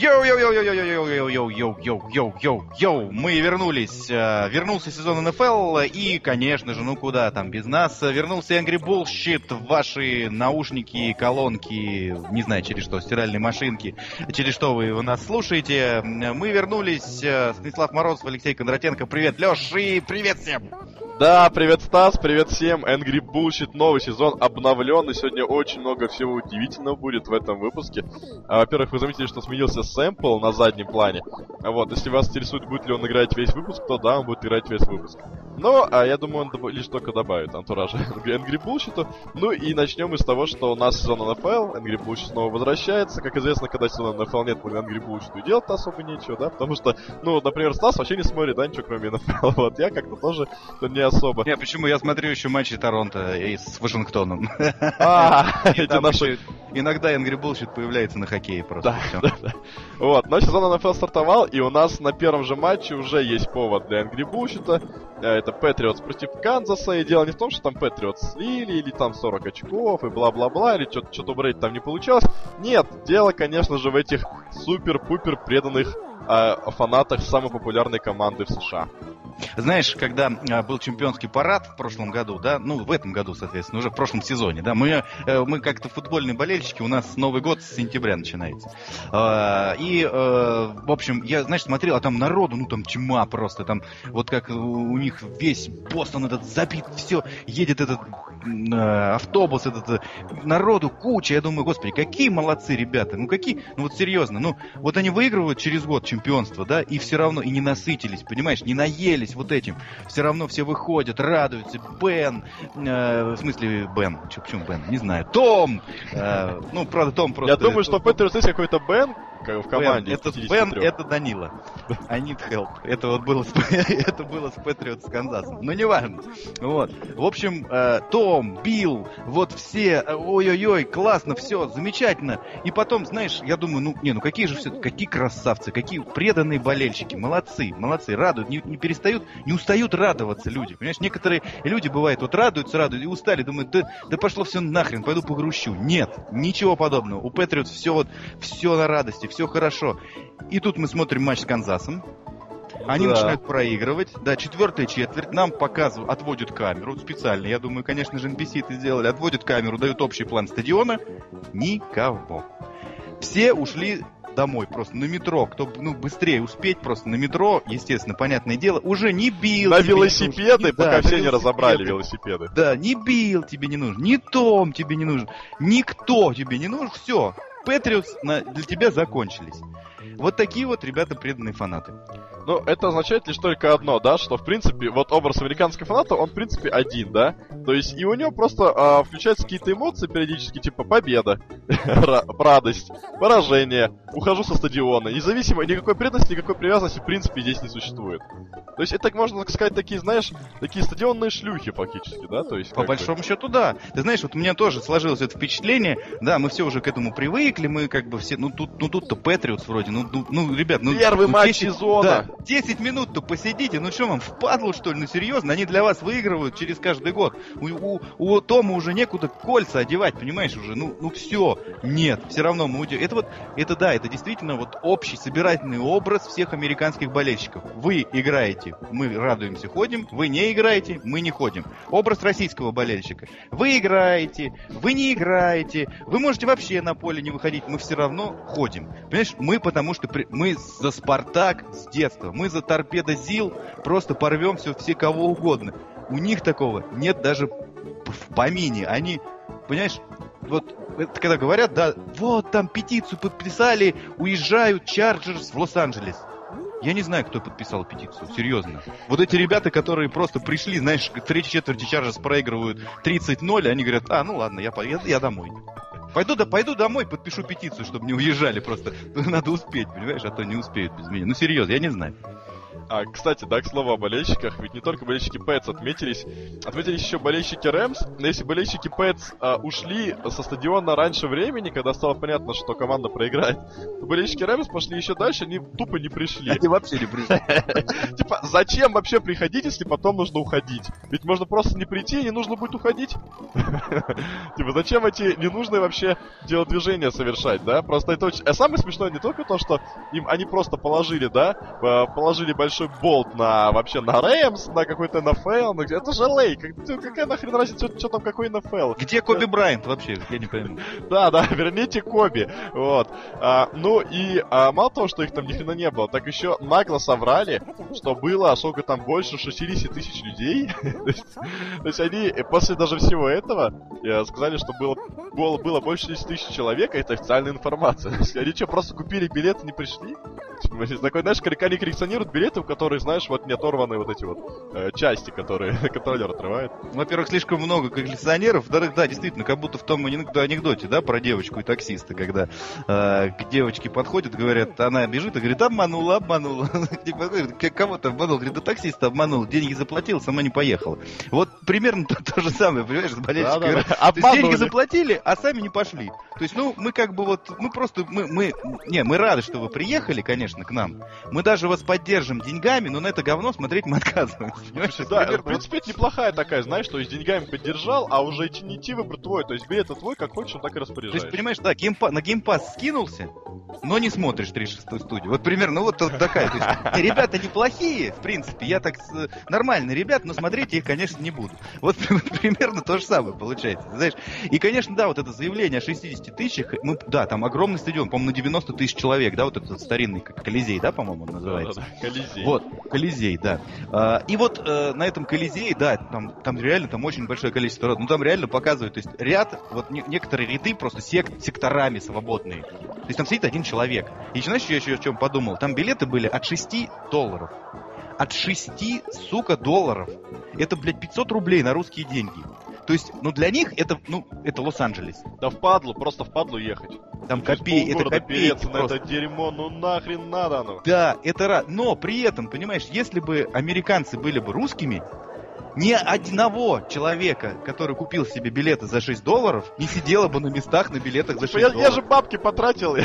Йоу-йоу-йоу-йоу-йоу-йоу-йоу-йоу-йоу-йоу, мы вернулись. Вернулся сезон НФЛ, и, конечно же, ну куда там без нас, вернулся Angry Bullshit ваши наушники, колонки, не знаю, через что, стиральные машинки, через что вы нас слушаете. Мы вернулись. Станислав Морозов, Алексей Кондратенко. Привет, Леш, и привет всем! Да, привет, Стас, привет всем. Angry Bullshit, новый сезон обновлен, и сегодня очень много всего удивительного будет в этом выпуске. А, во-первых, вы заметили, что сменился сэмпл на заднем плане. А вот, если вас интересует, будет ли он играть весь выпуск, то да, он будет играть весь выпуск. Но, а я думаю, он лишь только добавит антуража Angry Bullshit. Ну и начнем мы с того, что у нас сезон NFL, Angry Bullshit снова возвращается. Как известно, когда сезон NFL нет, Angry Bullshit делать особо нечего, да? Потому что, ну, например, Стас вообще не смотрит, да, ничего кроме NFL. Вот, я как-то тоже не особо. Не, почему? Я смотрю еще матчи Торонто и с Вашингтоном. А, Иногда Angry Bullshit появляется на хоккее просто. Вот, но сезон НФЛ стартовал, и у нас на первом же матче уже есть повод для Angry Bullshit. Это Патриотс против Канзаса, и дело не в том, что там Патриотс слили, или там 40 очков, и бла-бла-бла, или что-то что брать там не получалось. Нет, дело, конечно же, в этих супер-пупер преданных э, фанатах самой популярной команды в США. Знаешь, когда а, был чемпионский парад в прошлом году, да, ну, в этом году, соответственно, уже в прошлом сезоне, да, мы, э, мы как-то футбольные болельщики, у нас Новый год с сентября начинается. А, И, э, в общем, я, знаешь, смотрел, а там народу, ну, там тьма просто, там, вот как у них весь Бостон этот забит, все, едет этот э, автобус, этот, народу куча, я думаю, господи, какие молодцы ребята, ну, какие, ну, вот серьезно, ну, вот они выигрывают через год чемпионство, да, и все равно, и не насытились, понимаешь, не наелись вот этим. Все равно все выходят, радуются. Бен, э, в смысле Бен, Чё, почему Бен, не знаю. Том, э, ну, правда, Том просто... Я думаю, что в Патриотс есть какой-то Бен в команде. Бен, это Бен, 53. это Данила. I need help. Это вот было с, это было с Патриот с Канзасом. Но не важно. Вот. В общем, э, Том, Билл, вот все, э, ой-ой-ой, классно, все, замечательно. И потом, знаешь, я думаю, ну, не, ну какие же все, какие красавцы, какие преданные болельщики, молодцы, молодцы, радуют, не, не перестают, не устают радоваться люди. Понимаешь, некоторые люди, бывает, вот радуются, радуются, и устали, думают, да, да пошло все нахрен, пойду погрущу. Нет, ничего подобного. У Патриот все вот, все на радости, все хорошо. И тут мы смотрим матч с Канзасом. Они Да. начинают проигрывать. Да, четвертая четверть. Нам показывают, отводят камеру специально. Я думаю, конечно же, NBC это сделали. Отводят камеру, дают общий план стадиона. Никого. Все ушли домой просто на метро. Кто ну, быстрее успеть просто на метро, естественно, понятное дело, уже не бил. На велосипеды, пока Да, все не разобрали велосипеды. Да, не Билл тебе не нужен, не Том тебе не нужен, никто тебе не нужен, все. Патриотс для тебя закончились. Вот такие вот ребята преданные фанаты. Ну, это означает лишь только одно, да, что, в принципе, вот образ американского фаната, он, в принципе, один, да? То есть, и у него просто а, включаются какие-то эмоции периодически, типа победа, ра- радость, поражение, ухожу со стадиона. Независимо, никакой преданности, никакой привязанности, в принципе, здесь не существует. То есть, это, можно так сказать, такие, знаешь, такие стадионные шлюхи, фактически, да? То есть, По бы- большому счету, да. Ты знаешь, вот у меня тоже сложилось это впечатление. Да, мы все уже к этому привыкли, мы как бы все, ну тут, ну тут-то Патриотс вроде, ну, ну, ну, ребят, ну... Первый ну, матч 10 сезона. Да, 10 минут-то посидите, ну что вам, впадло что ли, ну серьезно, они для вас выигрывают через каждый год. У, у, у Тома уже некуда кольца одевать, понимаешь, уже, ну, ну все, нет, все равно мы уйдем. Это вот, это да, это действительно вот общий собирательный образ всех американских болельщиков. Вы играете, мы радуемся, ходим, вы не играете, мы не ходим. Образ российского болельщика. Вы играете, вы не играете, вы можете вообще на поле не выходить, мы все равно ходим. Понимаешь, мы потому что при- мы за Спартак с детства, мы за Торпедо ЗИЛ просто порвем все, все кого угодно. У них такого нет даже в помине. Они, понимаешь, вот это когда говорят, да, вот там петицию подписали, уезжают Chargers в Лос-Анджелес. Я не знаю, кто подписал петицию, серьезно. Вот эти ребята, которые просто пришли, знаешь, к третьей четверти Chargers проигрывают 30-0, они говорят, а, ну ладно, я, я, я домой. Пойду, да, пойду домой, подпишу петицию, чтобы не уезжали просто. Надо успеть, понимаешь, а то не успеют без меня. Ну, серьезно, я не знаю. А, кстати, да, к слову о болельщиках, ведь не только болельщики Пэтс отметились, отметились еще болельщики Рэмс, но если болельщики Пэтс а, ушли со стадиона раньше времени, когда стало понятно, что команда проиграет, то болельщики Рэмс пошли еще дальше, они тупо не пришли. Они вообще не пришли. Типа, зачем вообще приходить, если потом нужно уходить? Ведь можно просто не прийти, и не нужно будет уходить. Типа, зачем эти ненужные вообще телодвижения совершать, да? Просто это очень... А самое смешное не только то, что им они просто положили, да, э, положили большой болт на вообще на Рэмс, на какой-то НФЛ, ну это же Лей, как, какая нахрен разница, что, что там какой НФЛ? Где Коби Брайант вообще, я не пойму. Да, да, верните Коби, вот. А, ну и а, мало того, что их там ни хрена не было, так еще нагло соврали, что было, сколько там, больше 60 тысяч людей. То есть они после даже всего этого э, сказали, что было, было, было больше 60 тысяч человек, а это официальная информация. Они что, просто купили билеты, не пришли? Такой, знаешь, они коллекционируют билеты, в которых, знаешь, вот не оторваны вот эти вот э, части, которые контроллер отрывает. Во-первых, слишком много коллекционеров. Да, да, действительно, как будто в том анекдоте, да, про девочку и таксиста, когда э, к девочке подходят, говорят, она бежит и говорит, обманула, обманула. Кого-то обманул, говорит, да таксиста обманул, деньги заплатил, сама не поехала. Вот примерно то, то же самое, понимаешь, с болельщиками. Да, да, да. деньги заплатили, а сами не пошли. То есть, ну, мы как бы вот, мы просто, мы, мы, не, мы рады, что вы приехали, конечно, к нам. Мы даже вас поддержим деньгами, но на это говно смотреть мы отказываемся. Да, в принципе, это неплохая такая, знаешь, то есть деньгами поддержал, а уже идти не идти выбор твой. То есть билет твой, как хочешь, он так и распоряжаешься. То есть, понимаешь, да, геймпа на геймпас скинулся, но не смотришь 36-ю студию. Вот примерно вот, вот такая. То есть, ребята неплохие, в принципе, я так нормальные ребята, но смотреть их, конечно, не буду. Вот примерно то же самое получается, знаешь. И, конечно, да, вот это заявление о 60 тысячах, мы, да, там огромный стадион, по-моему, на 90 тысяч человек, да, вот этот старинный как Колизей, да, по-моему, он называется. Да, да, да. Колизей. Вот, Колизей, да. А, и вот э, на этом Колизее, да, там, там реально там очень большое количество народу, ну там реально показывают, то есть ряд, вот не, некоторые ряды просто сек, секторами свободные. То есть там сидит один человек. И знаешь, я еще о чем подумал? Там билеты были от 6 долларов. От 6, сука, долларов. Это, блядь, 500 рублей на русские деньги. То есть, ну для них это, ну, это Лос-Анджелес. Да в падлу, просто в падлу ехать. Там копей, это копейки на это дерьмо, ну нахрен надо оно. Да, это рад. Но при этом, понимаешь, если бы американцы были бы русскими, ни одного человека, который купил себе билеты за 6 долларов, не сидело бы на местах на билетах за 6 я, долларов. Я же бабки потратил.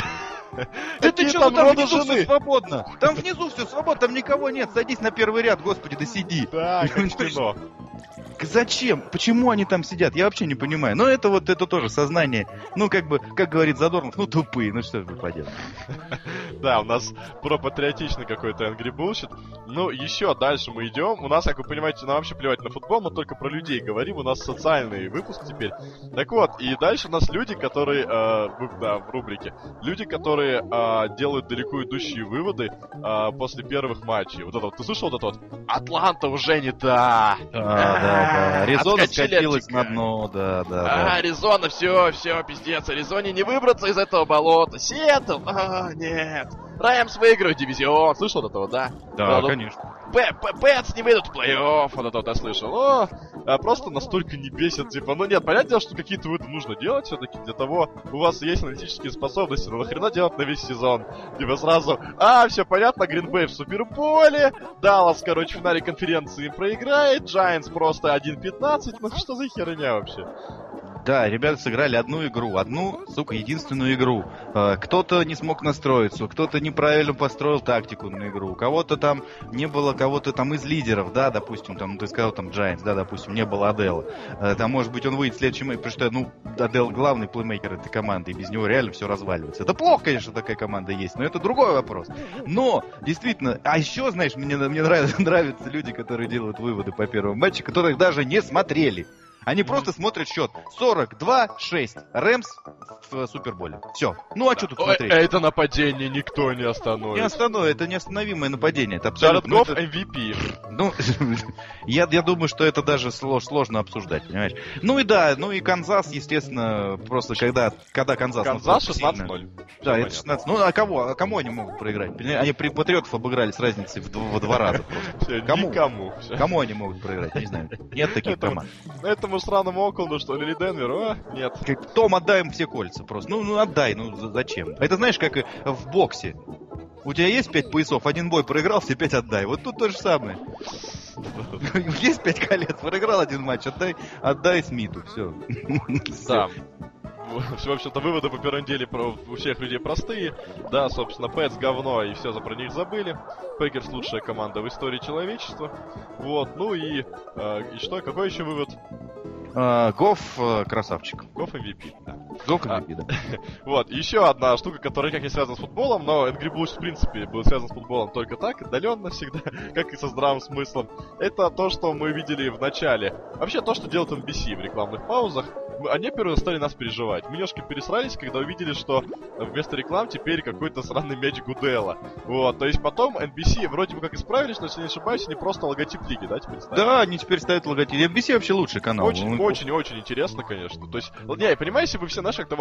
Да ты что, там, там внизу все свободно. Там внизу все свободно, там никого нет. Садись на первый ряд, господи, да сиди. Да. Зачем? Почему они там сидят? Я вообще не понимаю. Но это вот это тоже сознание. Ну, как бы, как говорит Задорнов, ну тупые, ну что же поделать. Да, у нас про патриотичный какой-то Angry Bullshit. Ну, еще дальше мы идем. У нас, как вы понимаете, нам вообще плевать на футбол, мы только про людей говорим. У нас социальный выпуск теперь. Так вот, и дальше у нас люди, которые, э, да, в рубрике, люди, которые э, делают далеко идущие выводы э, после первых матчей. Вот это вот, ты слышал вот это вот? Атланта уже не та. А, да, да. Аризона скатилась на дно, да, да. А, да. Аризона, все, все, пиздец. Аризоне не выбраться из этого болота. Сиэтл, а, нет. Раймс выиграют дивизион. Слышал вот этого, да? Да, ну, конечно. Пэтс не выйдут в плей-офф, вот это вот я слышал. Но а, просто настолько не бесит, типа, ну нет, понятное дело, что какие-то выводы нужно делать все-таки для того, у вас есть аналитические способности, но нахрена делать на весь сезон? Типа сразу, а, все понятно, Гринбей в Суперболе, Даллас, короче, в финале конференции проиграет, Giants просто 1-15, ну что за херня вообще? Да, ребята сыграли одну игру, одну, сука, единственную игру. Э, кто-то не смог настроиться, кто-то неправильно построил тактику на игру, у кого-то там не было кого-то там из лидеров, да, допустим, там, ты сказал там Giants, да, допустим, не было Адела. Э, там, может быть, он выйдет в следующем, потому что, ну, Адел главный плеймейкер этой команды, и без него реально все разваливается. Это плохо, конечно, такая команда есть, но это другой вопрос. Но, действительно, а еще, знаешь, мне, мне нравятся, нравятся люди, которые делают выводы по первому матчу, которых даже не смотрели. Они просто смотрят счет 42-6. Рэмс в Суперболе. Все. Ну а что тут смотреть? Это нападение никто не остановит. Не остановит, это неостановимое нападение. Это абсолютно... Джаред Гофф MVP. Ну, я, я думаю, что это даже сложно обсуждать, понимаешь? Ну и да, ну и Канзас, естественно, просто когда, когда Канзас... Канзас 16-0. Да, это 16. Ну а кого? А кому они могут проиграть? Они при Патриотов обыграли с разницей в, в два раза просто. Кому? Никому. Кому они могут проиграть? Не знаю. Нет таких команд. Это этому сраному Окленду, что ли, или Денверу, а? Нет. Том, отдай им все кольца просто. Ну, ну отдай, ну зачем? Это знаешь, как в боксе. У тебя есть пять поясов, один бой проиграл, все пять отдай. Вот тут то же самое. Есть пять колец, проиграл один матч, отдай, отдай Смиту, все. Да. В общем-то, выводы по первой неделе про, у всех людей простые. Да, собственно, Pats говно, и все за про них забыли. Packers лучшая команда в истории человечества. Вот, ну и, э, и что, какой еще вывод? А, Гоф э, красавчик. Гоф MVP, да. Гоф А. MVP, да. Вот, еще одна штука, которая как не связана с футболом, но Angry Blues в принципе был связан с футболом только так, отдаленно всегда, как и со здравым смыслом. Это то, что мы видели в начале. Вообще то, что делает NBC в рекламных паузах. Они первые стали нас переживать. Мы немножко пересрались, когда увидели, что вместо реклам теперь какой-то сраный мяч Гудела. Вот, то есть потом NBC вроде бы как исправились, но если не ошибаюсь, они просто логотип лиги, да, теперь ставят? Да, они теперь ставят логотип. NBC вообще лучший канал. Очень, Он- очень, очень интересно, конечно. То есть, не, я понимаю, если вы все наши, как в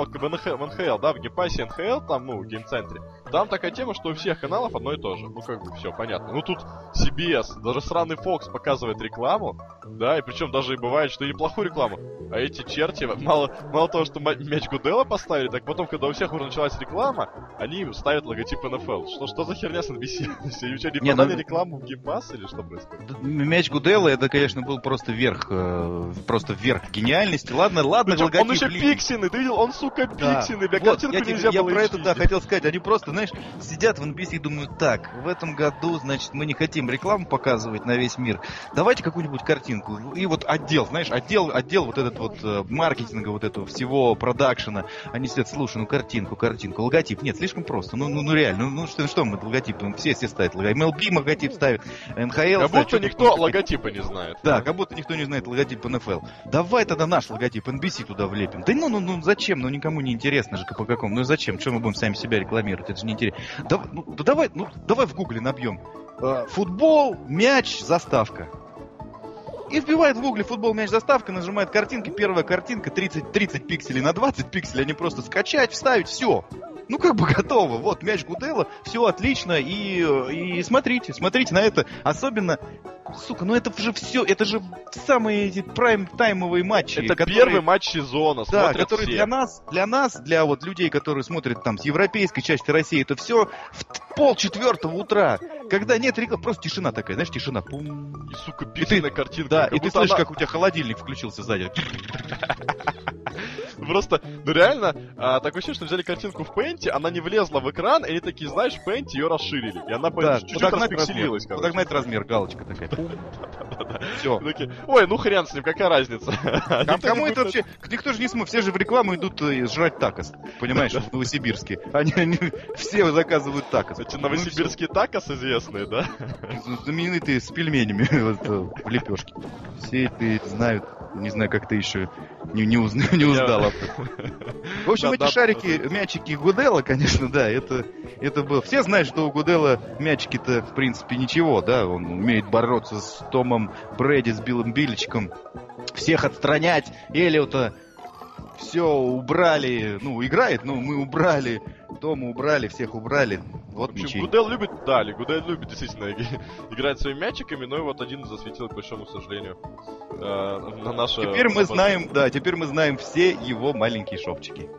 в НХЛ, да, в геймпассе НХЛ, там, ну, в геймцентре, там такая тема, что у всех каналов одно и то же. Ну, как бы, все, понятно. Ну, тут CBS, даже сраный Fox показывает рекламу, да, и причем даже и бывает, что и неплохую рекламу. А эти черти, мало, мало того, что мяч Гудела поставили, так потом, когда у всех уже началась реклама, они ставят логотип НФЛ. Что, что за херня с NBC? Они что, не Не, ну- продали рекламу в геймпасс или что происходит? Мяч Гудела, это, конечно, был просто верх, э, просто верх гениальности. Ладно, ладно, Причем логотип он еще пиксельный, ты видел? Он, сука, Да. пиксельный, бля, Вот, картинку я, нельзя я было про это, да, хотел сказать. Они просто, знаешь, сидят в NPC и думают, так, в этом году, значит, мы не хотим рекламу показывать на весь мир. Давайте какую-нибудь картинку. И вот отдел, знаешь, отдел, отдел вот этот вот э, маркетинга, вот этого всего, продакшена. Они сидят, слушай, ну картинку, картинку, логотип. Нет, слишком просто. Ну, ну, ну реально, ну, ну что, что мы логотип? Ну, Все, все ставят логотип. MLB логотип ставит, НХЛ Как ставит, будто никто логотипа не знает. да, как будто никто не знает логотип НФЛ. Давай тогда наш логотип NBC туда влепим. Да ну, ну, ну зачем? Ну никому не интересно же по какому. Ну зачем? Что мы будем сами себя рекламировать? Это же не интересно. Да, ну, да давай, ну давай в гугле набьем. Э, футбол, мяч, заставка. И вбивает в гугле футбол, мяч, заставка, нажимает картинки. Первая картинка 30, 30 пикселей на 20 пикселей. Они просто скачать, вставить, все. Ну как бы готово. Вот мяч Гудела, все отлично. И, и смотрите, смотрите на это. Особенно Сука, ну это же все, это же самые эти прайм-таймовые матчи. Это которые- первый матч сезона, Да, который все. для нас, для нас, для вот людей, которые смотрят там с европейской части России, это все в пол четвертого утра, когда нет рекламы, просто тишина такая, знаешь, тишина. Пум. И, сука, пиксельная картинка. Да, и ты слышишь, она- как у тебя холодильник включился сзади. Просто, ну реально, а, такое ощущение, что взяли картинку в Пенте, она не влезла в экран, и они такие, знаешь, в Пенте ее расширили. И она Да, чуть-чуть распикселилась, короче. подогнать размер, галочка такая. Все. Ой, ну хрен с ним, какая разница. Кому, это вообще? Никто же не смотрит. Все же в рекламу идут э, жрать такос. Понимаешь, в Новосибирске. Они, все заказывают такос. Эти новосибирские такос известные, да? знаменитые с пельменями э, в лепешке. Все это знают. Не знаю, как ты еще не, не, узна- не узнал. об этом. В общем, эти шарики, мячики Гудела, конечно, да, это, это было. Все знают, что у Гудела мячики-то, в принципе, ничего, да, он умеет бороться с Томом Брэди, с Биллом Билличком, всех отстранять, Эллиота, все убрали, ну, играет, ну, мы убрали, Тома убрали, всех убрали, вот В общем. Гудел любит, да, Гудел любит действительно играть своими мячиками, но и вот один засветил, к большому сожалению, э, на наше... Теперь мы знаем, да, теперь мы знаем все его маленькие шопчики.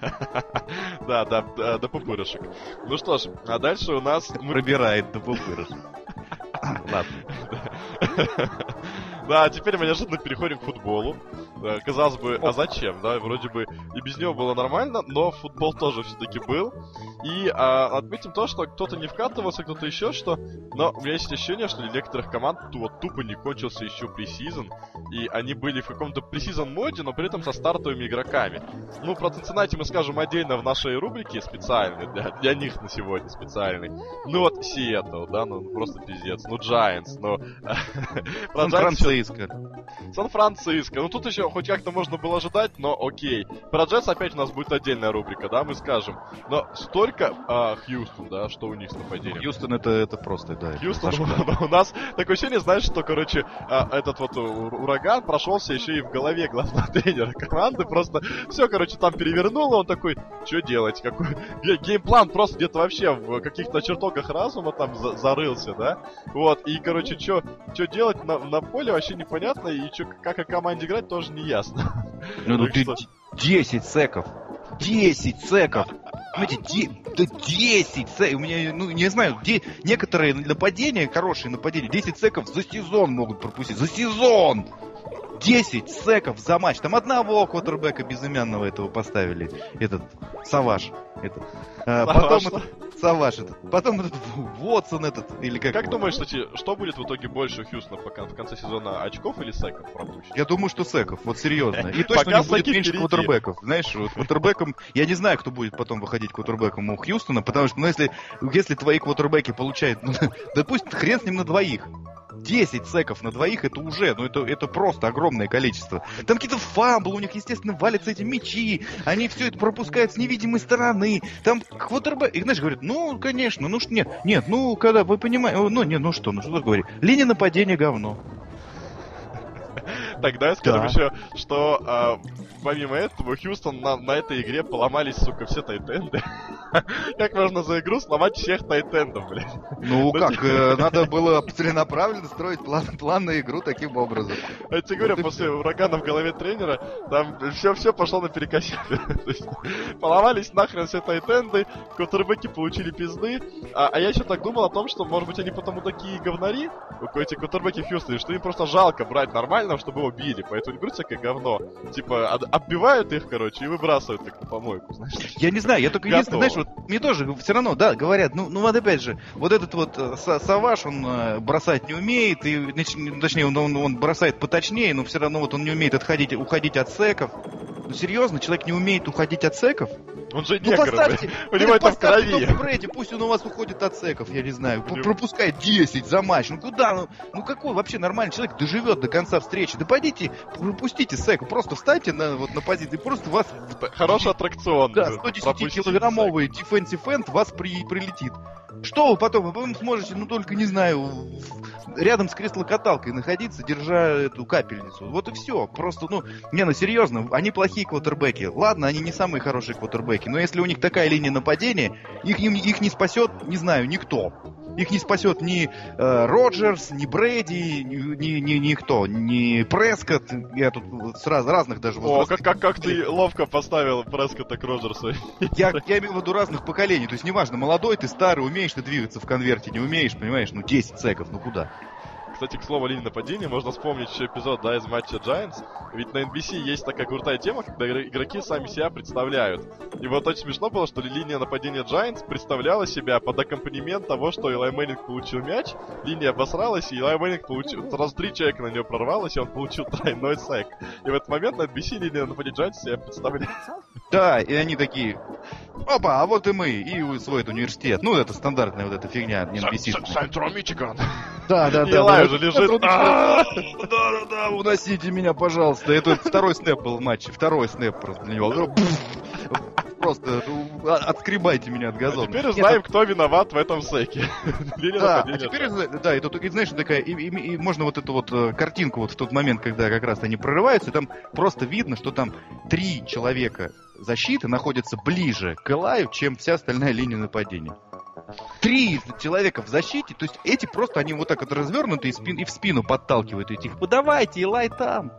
Да, да, до пупырышек. Ну что ж, а дальше у нас... Пробирает до пупырышек. Ладно. Да, теперь мы неожиданно переходим к футболу. Э, Казалось бы, а зачем, да? Вроде бы и без него было нормально, но футбол тоже все-таки был. И а, отметим то, что кто-то не вкатывался, кто-то еще что. Но у меня есть ощущение, что для некоторых команд вот тупо не кончился еще пресизон. И они были в каком-то пресизон моде, но при этом со стартовыми игроками. Ну, про Цинциннати мы скажем отдельно в нашей рубрике специальной, для, для них на сегодня специальной. Ну вот Сиэтл, да, ну просто пиздец. Ну Giants, ну... про Giants Сан-Франциско. Сан-Франциско. Ну тут еще хоть как-то можно было ожидать, но окей. Про Джетс опять у нас будет отдельная рубрика, да, мы скажем. Но столько а, Хьюстон, да, что у них с нападением. Хьюстон это, это просто, да. Хьюстон, зашквар. у нас такое ощущение, знаешь, что, короче, а, этот вот ур- ураган прошелся еще и в голове главного тренера команды. Просто все, короче, там перевернуло, он такой, что делать? Какой ге- геймплан просто где-то вообще в каких-то чертогах разума там за- зарылся, да? Вот, и, короче, что делать на, на поле вообще непонятно, и чё, как о команде играть тоже не ясно. Ну, ну ты что- 10 секов. 10 секов. Понимаете, де- Да 10 секов. У меня, ну, не знаю, де... некоторые нападения, хорошие нападения, 10 секов за сезон могут пропустить. За сезон! 10 секов за матч. Там одного квотербека безымянного этого поставили. Этот, Саваш. Этот. А, потом этот, Саваш этот. Потом этот Вотсон этот. Или как Как его? думаешь, кстати, что будет в итоге больше у Хьюстона пока в конце сезона, очков или секов пропущенных? Я думаю, что секов, вот серьезно. И точно Пока не будет меньше квотербеков. Знаешь, вот квотербеком... Я не знаю, кто будет потом выходить квотербеком у Хьюстона, потому что, ну, если, если твои квотербеки получают... Ну, да пусть хрен с ним на двоих. 10 секов на двоих это уже, ну это, это просто огромное количество. Там какие-то фамблы, у них, естественно, валятся эти мячи, они все это пропускают с невидимой стороны. Там квотербек, и знаешь, говорят, ну, конечно, ну что, нет, нет, ну, когда, вы понимаете, ну, нет, ну что, ну что говорить, линия нападения говно. Тогда скажем Да. еще, что а, помимо этого, Хьюстон на, на этой игре поломались, сука, все тайтенды. Как можно за игру сломать всех тайтендов, блядь? Ну Ну, как, э, надо было целенаправленно строить план, план на игру таким образом. Я тебе говорю, после урагана в голове тренера, там все-все пошло наперекосяк. То есть, Поломались нахрен все тайтенды, квотербеки получили пизды. А, а я еще так думал о том, что, может быть, они потому такие говнари, эти квотербеки в Хьюстоне, что им просто жалко брать нормального, чтобы его били. Поэтому берут всякое говно. Типа, от- отбивают их, короче, и выбрасывают их на помойку, знаешь. Я не знаю, я только единственное, знаешь, вот мне тоже все равно, да, говорят, ну, ну вот опять же, вот этот вот э, Саваш, он э, бросать не умеет, и, точнее, он, он, он бросает поточнее, но все равно вот он не умеет отходить, уходить от секов. Ну серьезно, человек не умеет уходить от секов? Он же ну, негр, ну, поставьте, у него это в крови. Пусть он у вас уходит от секов, я не знаю, него... пропускает 10 за матч. Ну куда? Ну, ну какой вообще нормальный человек доживет до конца встречи? Да пойдите, пропустите сека, просто встаньте на, вот, на позиции, просто вас... Хороший аттракцион. Да, э, 110-килограммовые Типа Дефенси Фэнд вас при, прилетит. Что вы потом? Вы потом сможете, ну только, не знаю, рядом с кресло-каталкой находиться, держа эту капельницу. Вот и все. Просто, ну, не, ну серьезно, они плохие квотербеки. Ладно, они не самые хорошие квотербеки, но если у них такая линия нападения, их, им, их не спасет, не знаю, никто. Их не спасет ни э, Роджерс, ни Брэди, ни, ни, ни- никто, ни Прескотт. Я тут с раз- разных даже О, как, как, как ты ловко поставил Прескота к Роджерсу. я, я имею в виду разных поколений. То есть, неважно, молодой ты, старый, умеешь ты двигаться в конверте, не умеешь, понимаешь, ну 10 секов, ну куда? Кстати, к слову о линии нападения, можно вспомнить еще эпизод, да, из матча Giants. Ведь на NBC есть такая крутая тема, когда игр- игроки сами себя представляют. И вот очень смешно было, что линия нападения Giants представляла себя под аккомпанемент того, что Илай Мэннинг получил мяч, линия обосралась, и Илай Мэннинг получил... Сразу три человека на нее прорвалось, и он получил тройной сек. И в этот момент на NBC линия нападения Giants себя представляет. Да, и они такие, опа, а вот и мы, и свой университет. Ну, это стандартная вот эта фигня, NBC. Central Michigan. Да, да, да. Уже лежит. Да, да, да, уносите меня, пожалуйста. Это второй снэп был в матче, второй снэп просто для него. Просто ну, а- отскребайте меня от А газона. теперь Нет, узнаем, кто виноват в этом сейке. Линия Да, а нападения теперь, да, и тут, и, знаешь, такая, и, и- и можно вот эту вот э, картинку вот в тот момент, когда как раз они прорываются, и там просто видно, что там три человека защиты находятся ближе к Элаю, чем вся остальная линия нападения. Три человека в защите, то есть эти просто, они вот так вот развернуты и, спин- и в спину подталкивают этих. Подавайте, Илай там!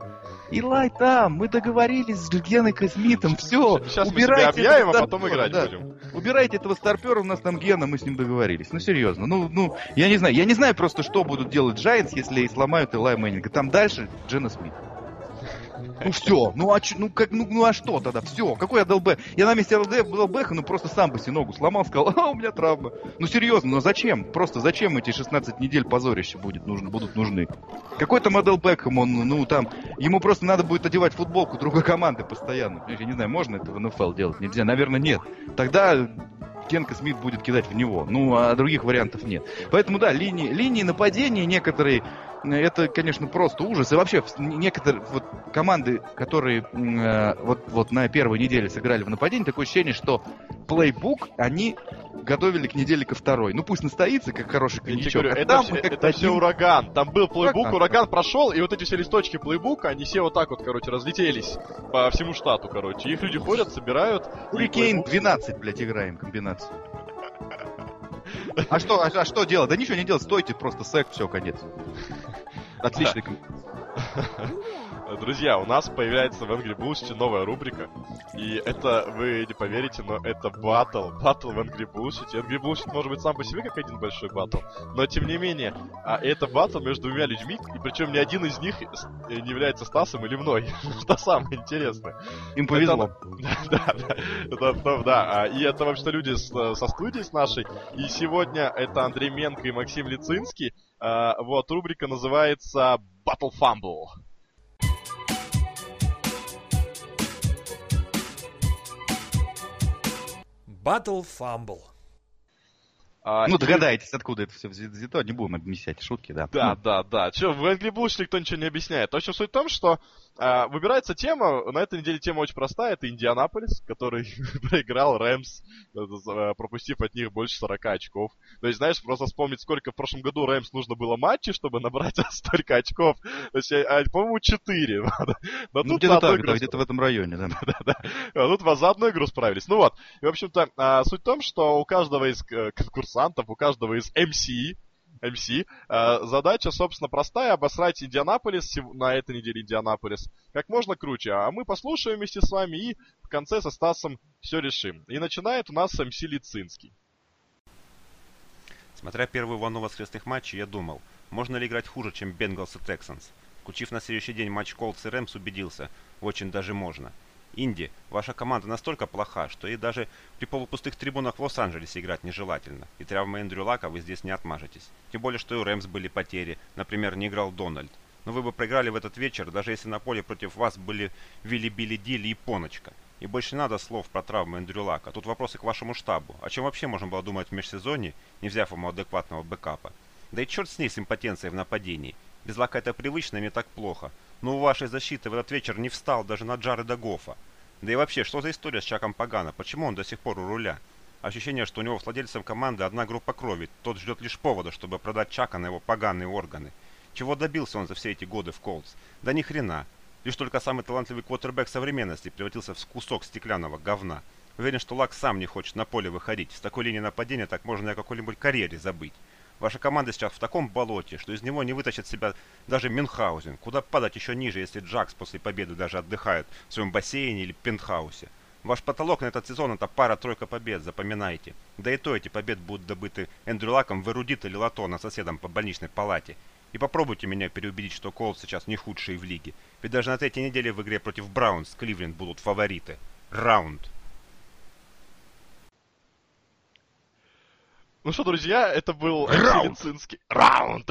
Илай там! Мы договорились с Геной Смитом, все! Сейчас мы убирайте себя объявим, а потом играть да. будем. Убирайте этого старпера, у нас там Гена, мы с ним договорились. Ну, серьезно. Ну, ну, я не знаю. Я не знаю просто, что будут делать Giants, если и сломают Элай Мэннинга. Там дальше Джена Смит. Ну все, ну а ну как, ну, ну а что тогда? Все, какой ЛДБ? Я на месте ЛД ЛБХ, ну просто сам бы себе ногу сломал, сказал, а у меня травма. Ну серьезно, ну зачем? Просто зачем эти 16 недель позорища будет нужно, будут нужны? Какой там Адел Бекхэм, он, ну там, ему просто надо будет одевать футболку другой команды постоянно. Я не знаю, можно это в НФЛ делать? Нельзя, наверное, нет. Тогда Кенка Смит будет кидать в него. Ну, а других вариантов нет. Поэтому, да, линии, линии нападения некоторые, это, конечно, просто ужас. И вообще, некоторые вот, команды, которые э, вот, вот на первой неделе сыграли в нападении, такое ощущение, что плейбук они готовили к неделе ко второй. Ну, пусть настоится, как хороший коньячок. говорю, а это, там все, это все одним- ураган. Там был плейбук, Ураган. ураган прошел, и вот эти все листочки плейбука, они все вот так вот, короче, разлетелись по всему штату, короче. Их люди ходят, собирают. и Хурикейн плейбук- 12, блядь, играем комбинацию. А что, а, а что делать? Да ничего не делать, стойте, просто сек, все, конец. Отличный. ком- Друзья, у нас появляется в Angry Bullshit новая рубрика. И это, вы не поверите, но это батл. Батл в Angry Bullshit. Angry Bullshit может быть сам по себе как один большой батл. Но тем не менее, а это батл между двумя людьми. И причем ни один из них не является Стасом или мной. Что самое интересное. Им повезло. Да, да. Да, И это вообще люди со студии с нашей. И сегодня это Андрей Менко и Максим Лицинский. А, вот, рубрика называется Battle Fumble. Battle Fumble. А, ну, догадаетесь, откуда это все взято, не будем объяснять шутки, да. Да, да, да. Че, в Angry Bush никто ничего не объясняет. В общем, суть в том, что а, выбирается тема, на этой неделе тема очень простая, это Индианаполис, который проиграл Рэмс, э, пропустив от них больше 40 очков. То есть, знаешь, просто вспомнить, сколько в прошлом году Рэмс нужно было матчей, чтобы набрать столько очков. То есть, а, по-моему, 4. Но ну, где-то так, игру... где-то в этом районе, да. да, да. А тут за одну игру справились. Ну вот, и, в общем-то, а, суть в том, что у каждого из э, конкурсантов, у каждого из MC, MC. Э, задача, собственно, простая, обосрать Индианаполис, на этой неделе Индианаполис, как можно круче. А мы послушаем вместе с вами и в конце со Стасом все решим. И начинает у нас МС Лицинский. Смотря первую волну воскресных матчей, я думал, можно ли играть хуже, чем Бенгалс и Тексанс. Включив на следующий день матч Колдс и Рэмс, убедился, очень даже можно. Инди, ваша команда настолько плоха, что и даже при полупустых трибунах в Лос-Анджелесе играть нежелательно, и травмы Эндрю Лака вы здесь не отмажетесь. Тем более, что и у Рэмс были потери, например, не играл Дональд. Но вы бы проиграли в этот вечер, даже если на поле против вас были Вилли Билли Дилли и Поночка. И больше не надо слов про травмы Эндрю Лака. Тут вопросы к вашему штабу. О чем вообще можно было думать в межсезонье, не взяв ему адекватного бэкапа? Да и черт с ней с импотенцией в нападении. Без Лака это привычно, мне так плохо. Но у вашей защиты в этот вечер не встал даже на Джареда Гофа. Да и вообще, что за история с Чаком Пагана? Почему он до сих пор у руля? Ощущение, что у него с владельцем команды одна группа крови. Тот ждет лишь повода, чтобы продать Чака на его поганые органы. Чего добился он за все эти годы в Колдс? Да ни хрена. Лишь только самый талантливый квотербек современности превратился в кусок стеклянного говна. Уверен, что Лак сам не хочет на поле выходить. С такой линией нападения так можно и о какой-нибудь карьере забыть. Ваша команда сейчас в таком болоте, что из него не вытащит себя даже Мюнхгаузен. Куда падать еще ниже, если Джакс после победы даже отдыхает в своем бассейне или пентхаусе? Ваш потолок на этот сезон это пара-тройка побед, запоминайте. Да и то эти победы будут добыты Эндрю Лаком в эрудит или Латона соседом по больничной палате. И попробуйте меня переубедить, что Колд сейчас не худший в лиге. Ведь даже на третьей неделе в игре против Браунс Кливленд будут фавориты. Раунд. Ну что, друзья, это был Селицинский раунд.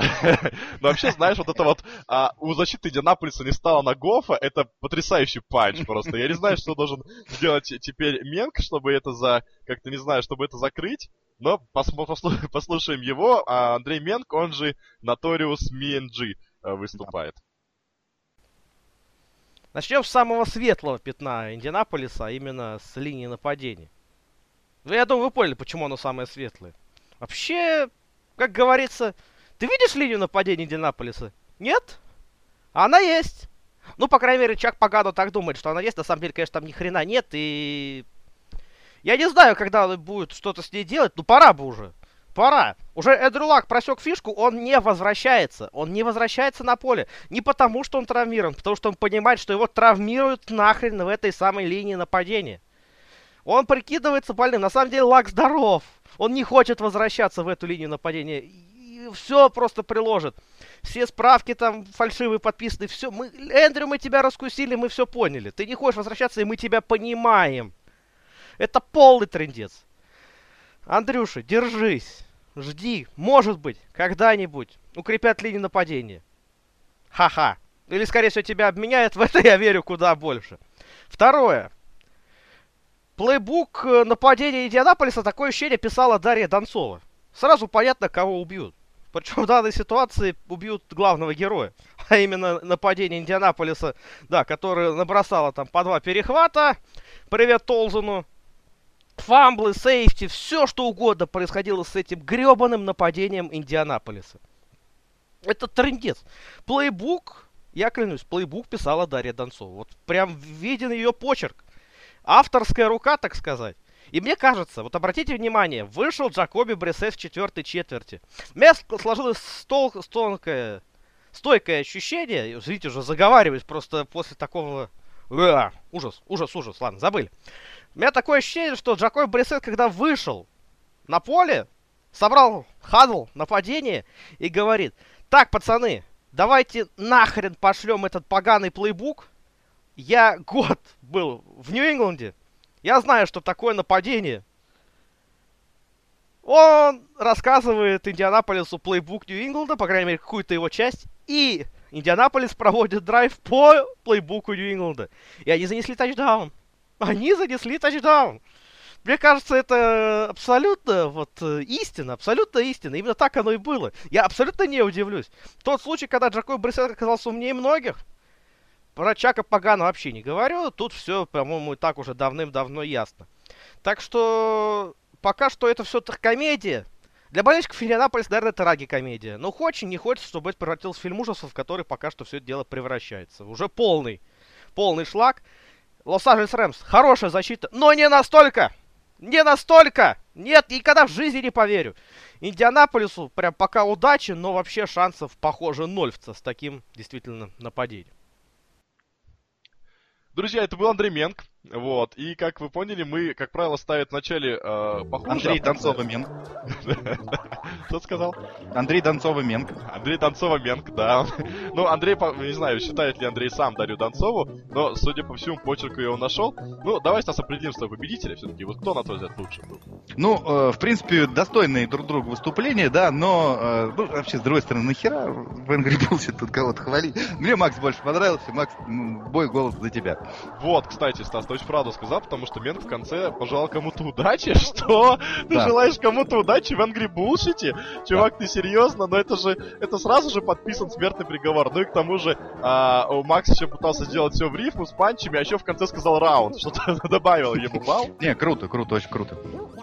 Но вообще, знаешь, вот это вот а, у защиты Индианаполиса не стало на Гофа, это потрясающий панч просто. Я не знаю, что должен сделать теперь Менк, чтобы это за... Как-то не знаю, чтобы это закрыть. Но послушаем его. А Андрей Менк, он же Notorious MNG э, выступает. Начнем с самого светлого пятна Индианаполиса, а именно с линии нападения. Ну, я думаю, вы поняли, почему оно самое светлое. Вообще, как говорится, ты видишь линию нападения Индианаполиса? Нет? Она есть. Ну, по крайней мере, Чак Пагано так думает, что она есть. На самом деле, конечно, там ни хрена нет. И я не знаю, когда он будет что-то с ней делать. Ну, пора бы уже. Пора. Уже Эдрю Лак просек фишку, он не возвращается. Он не возвращается на поле. Не потому, что он травмирован, потому что он понимает, что его травмируют нахрен в этой самой линии нападения. Он прикидывается больным. На самом деле Лак здоров. Он не хочет возвращаться в эту линию нападения. И все просто приложит. Все справки там фальшивые подписаны. Все. Мы, Эндрю, мы тебя раскусили, мы все поняли. Ты не хочешь возвращаться, и мы тебя понимаем. Это полный трендец. Андрюша, держись. Жди. Может быть, когда-нибудь укрепят линию нападения. Ха-ха. Или, скорее всего, тебя обменяют. В это я верю куда больше. Второе. Плейбук э, нападения Индианаполиса такое ощущение писала Дарья Донцова. Сразу понятно, кого убьют. Причем в данной ситуации убьют главного героя. А именно нападение Индианаполиса, да, которое набросало там по два перехвата. Привет Толзену. Фамблы, сейфти, все что угодно происходило с этим гребаным нападением Индианаполиса. Это трендец. Плейбук, я клянусь, плейбук писала Дарья Донцова. Вот прям виден ее почерк авторская рука, так сказать. И мне кажется, вот обратите внимание, вышел Джакоби Бресет в четвертой четверти. Место сложилось стол, тонкое, стойкое ощущение, видите, уже заговариваюсь просто после такого... Уа, ужас, ужас, ужас, ладно, забыли. У меня такое ощущение, что Джакой Брисет, когда вышел на поле, собрал хадл, нападение и говорит, так, пацаны, давайте нахрен пошлем этот поганый плейбук. Я год был в Нью-Ингланде. Я знаю, что такое нападение. Он рассказывает Индианаполису плейбук Нью-Ингланда, по крайней мере, какую-то его часть. И Индианаполис проводит драйв по плейбуку Нью-Ингланда. И они занесли тачдаун. Они занесли тачдаун. Мне кажется, это абсолютно вот э, истина, абсолютно истина. Именно так оно и было. Я абсолютно не удивлюсь. Тот случай, когда Джакой Брисет оказался умнее многих, про Чака Пагана вообще не говорю. Тут все, по-моему, и так уже давным-давно ясно. Так что пока что это все комедия. Для болельщиков Индианаполис, наверное, это раги-комедия. Но хочешь, не хочется, чтобы это превратился в фильм ужасов, в который пока что все это дело превращается. Уже полный, полный шлак. Лос-Анджелес Рэмс, хорошая защита, но не настолько! Не настолько! Нет, никогда в жизни не поверю. Индианаполису прям пока удачи, но вообще шансов, похоже, нольфца с таким действительно нападением. Друзья, это был Андрей Менг. Вот. И как вы поняли, мы, как правило, ставят в начале э, похуже. Андрей в конце- Донцова Менг. Что ты сказал? Андрей Донцова Менг. Андрей Донцова Менг, да. Ну, Андрей, не знаю, считает ли Андрей сам Дарью Донцову, но, судя по всему, почерку его нашел. Ну, давайте нас определим с тобой победителя все-таки. Вот кто, на твой взгляд, лучше был? Ну, э, в принципе, достойные друг друга выступления, да, но э, ну, вообще, с другой стороны, нахера в Angry Bullshit тут кого-то хвалить? Мне Макс больше понравился, Макс, бой голос за тебя. Вот, кстати, Стас, ты очень правду сказал, потому что Менг в конце пожелал кому-то удачи. Что? Ты Да. желаешь кому-то удачи в Angry Bullshit? Чувак, ты серьезно? Но это же, это сразу же подписан смертный приговор. Ну и к тому же, а, у Макс еще пытался сделать все в рифму с панчами, а еще в конце сказал раунд, что-то добавил ему балл. Не, круто, круто, очень круто.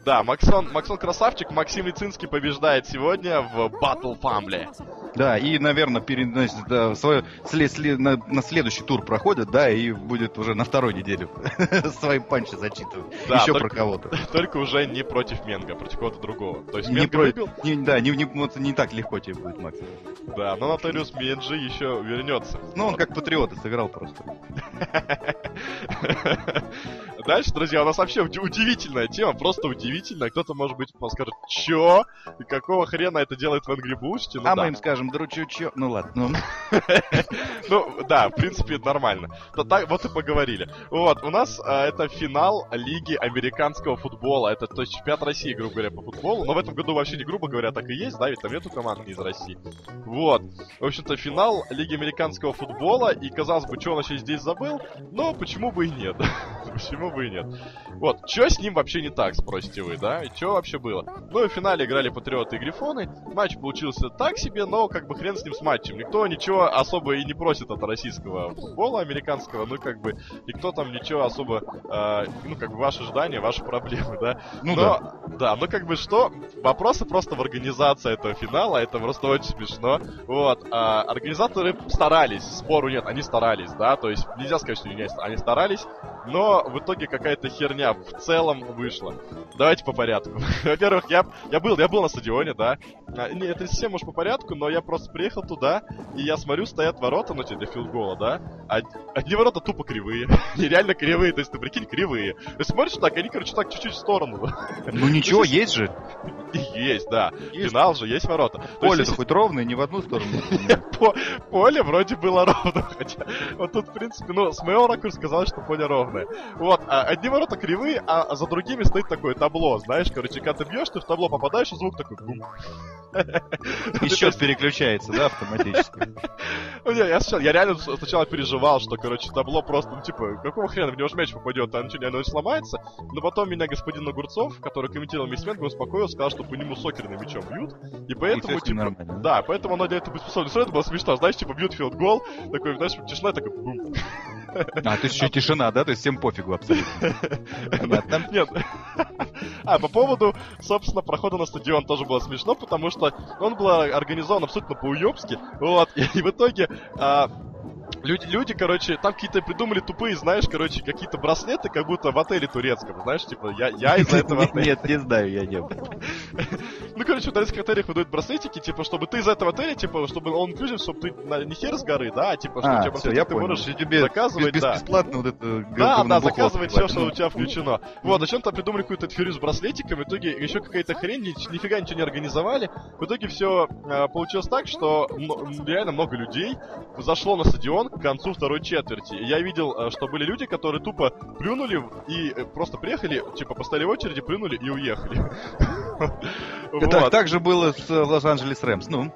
Да, Максон, Максон красавчик, Максим Лицинский побеждает сегодня в Battle Family. Да, и, наверное, переносит да, свое, сле- сле- на, на следующий тур проходит, да, и будет уже на второй неделе свои панчи зачитывать. Да, Еще только- про кого-то. Только уже не против Менга, против кого-то другого. То есть Не Менга про- выбил, не- да, не, не, вот не так легко тебе будет, Макс. да, но Нотариус Менджи еще вернется. Ну, он как патриота сыграл просто. Дальше, друзья, у нас вообще уди- удивительная тема, просто удивительная. Кто-то, может быть, скажет, чё? И какого хрена это делает в Angry Bullshit? Ну, а да. мы им скажем, дручу, чё? Ну ладно, ну. Ну, да, в принципе, нормально. То так, вот и поговорили. Вот, у нас а, это финал Лиги Американского футбола. Это, то есть, чемпионат России, грубо говоря, по футболу. Но в этом году вообще не грубо говоря, так и есть, да, ведь там нету команд не из России. Вот. В общем-то, финал Лиги Американского футбола. И, казалось бы, что он вообще здесь забыл? Но почему бы и нет? почему бы и нет? Вот, что с ним вообще не так, спросите вы, да? И что вообще было? Ну, и в финале играли Патриоты и Грифоны. Матч получился так себе, но как бы хрен с ним с матчем. Никто ничего особо и не просит от российского футбола американского, ну как бы, никто там ничего особо, э, ну как бы ваши ожидания, ваши проблемы, да? Ну но, да. ну как бы что, вопросы просто в организации этого финала, это просто очень смешно. Вот, а, организаторы старались, спору нет, они старались, да, то есть нельзя сказать, что они, они старались, но в итоге какая-то херня в целом вышла. Давайте по порядку. Во-первых, я, я был, я был на стадионе, да. А, не, это не совсем уж по порядку, но я просто приехал туда, и я смотрю, стоят ворота, ну, тебе для филдгола, да. Од- Одни ворота тупо кривые. Нереально кривые, то есть ты прикинь, кривые. Ты смотришь так, они, короче, так чуть-чуть в сторону. Ну ничего, есть же. Есть, да. Финал же, есть ворота. Поле-то хоть ровное, не в одну сторону. по- поле вроде было ровно, хотя вот тут, в принципе, ну, с моего ракурса казалось, что поле ровное. Вот, а одни ворота кривые, а за другими стоит такое табло, знаешь, короче, когда ты бьешь, ты в табло попадаешь, и звук такой бум. И счет переключается, да, автоматически. Я, реально сначала переживал, что, короче, табло просто, ну, типа, какого хрена в него ж мяч попадет, а ничего, оно сломается. Но потом меня господин Огурцов, который комментировал Мисмен, успокоил, сказал, что по нему сокерным мячом бьют. И поэтому, ним типа, да? поэтому оно для этого приспособлено. Все это было смешно, знаешь, типа, бьют филд гол, такой, знаешь, тишина, такой, бум. А, то есть еще тишина, да? То есть всем пофигу абсолютно. Понятно. Нет. А, по поводу, собственно, прохода на стадион тоже было смешно, потому что он был организован абсолютно по-уёбски. Вот, и в итоге... а, Люди, люди, короче, там какие-то придумали тупые, знаешь, короче, какие-то браслеты, как будто в отеле турецком, знаешь, типа, я, я из этого отеля. Нет, не знаю, я не был. Ну, короче, в итальянских отелях выдают браслетики, типа, чтобы ты из этого отеля, типа, чтобы он инклюзив, чтобы ты на, не хер с горы, да, а типа, что у А, тебя всё, браслетик ты можешь тебе заказывать, без- да. бесплатно вот это Да, да, заказывать все, что у тебя включено. Вот, зачем то придумали какую-то эту ферию с браслетиками, в итоге еще какая-то хрень, ни- нифига ничего не организовали. В итоге все получилось так, что реально много людей зашло на стадион к концу второй четверти. Я видел, э, что были люди, которые тупо плюнули и э, просто приехали, типа поставили в очереди, плюнули и уехали. Это Вот. так же было с э, Лос-Анджелес Рэмс. Ну,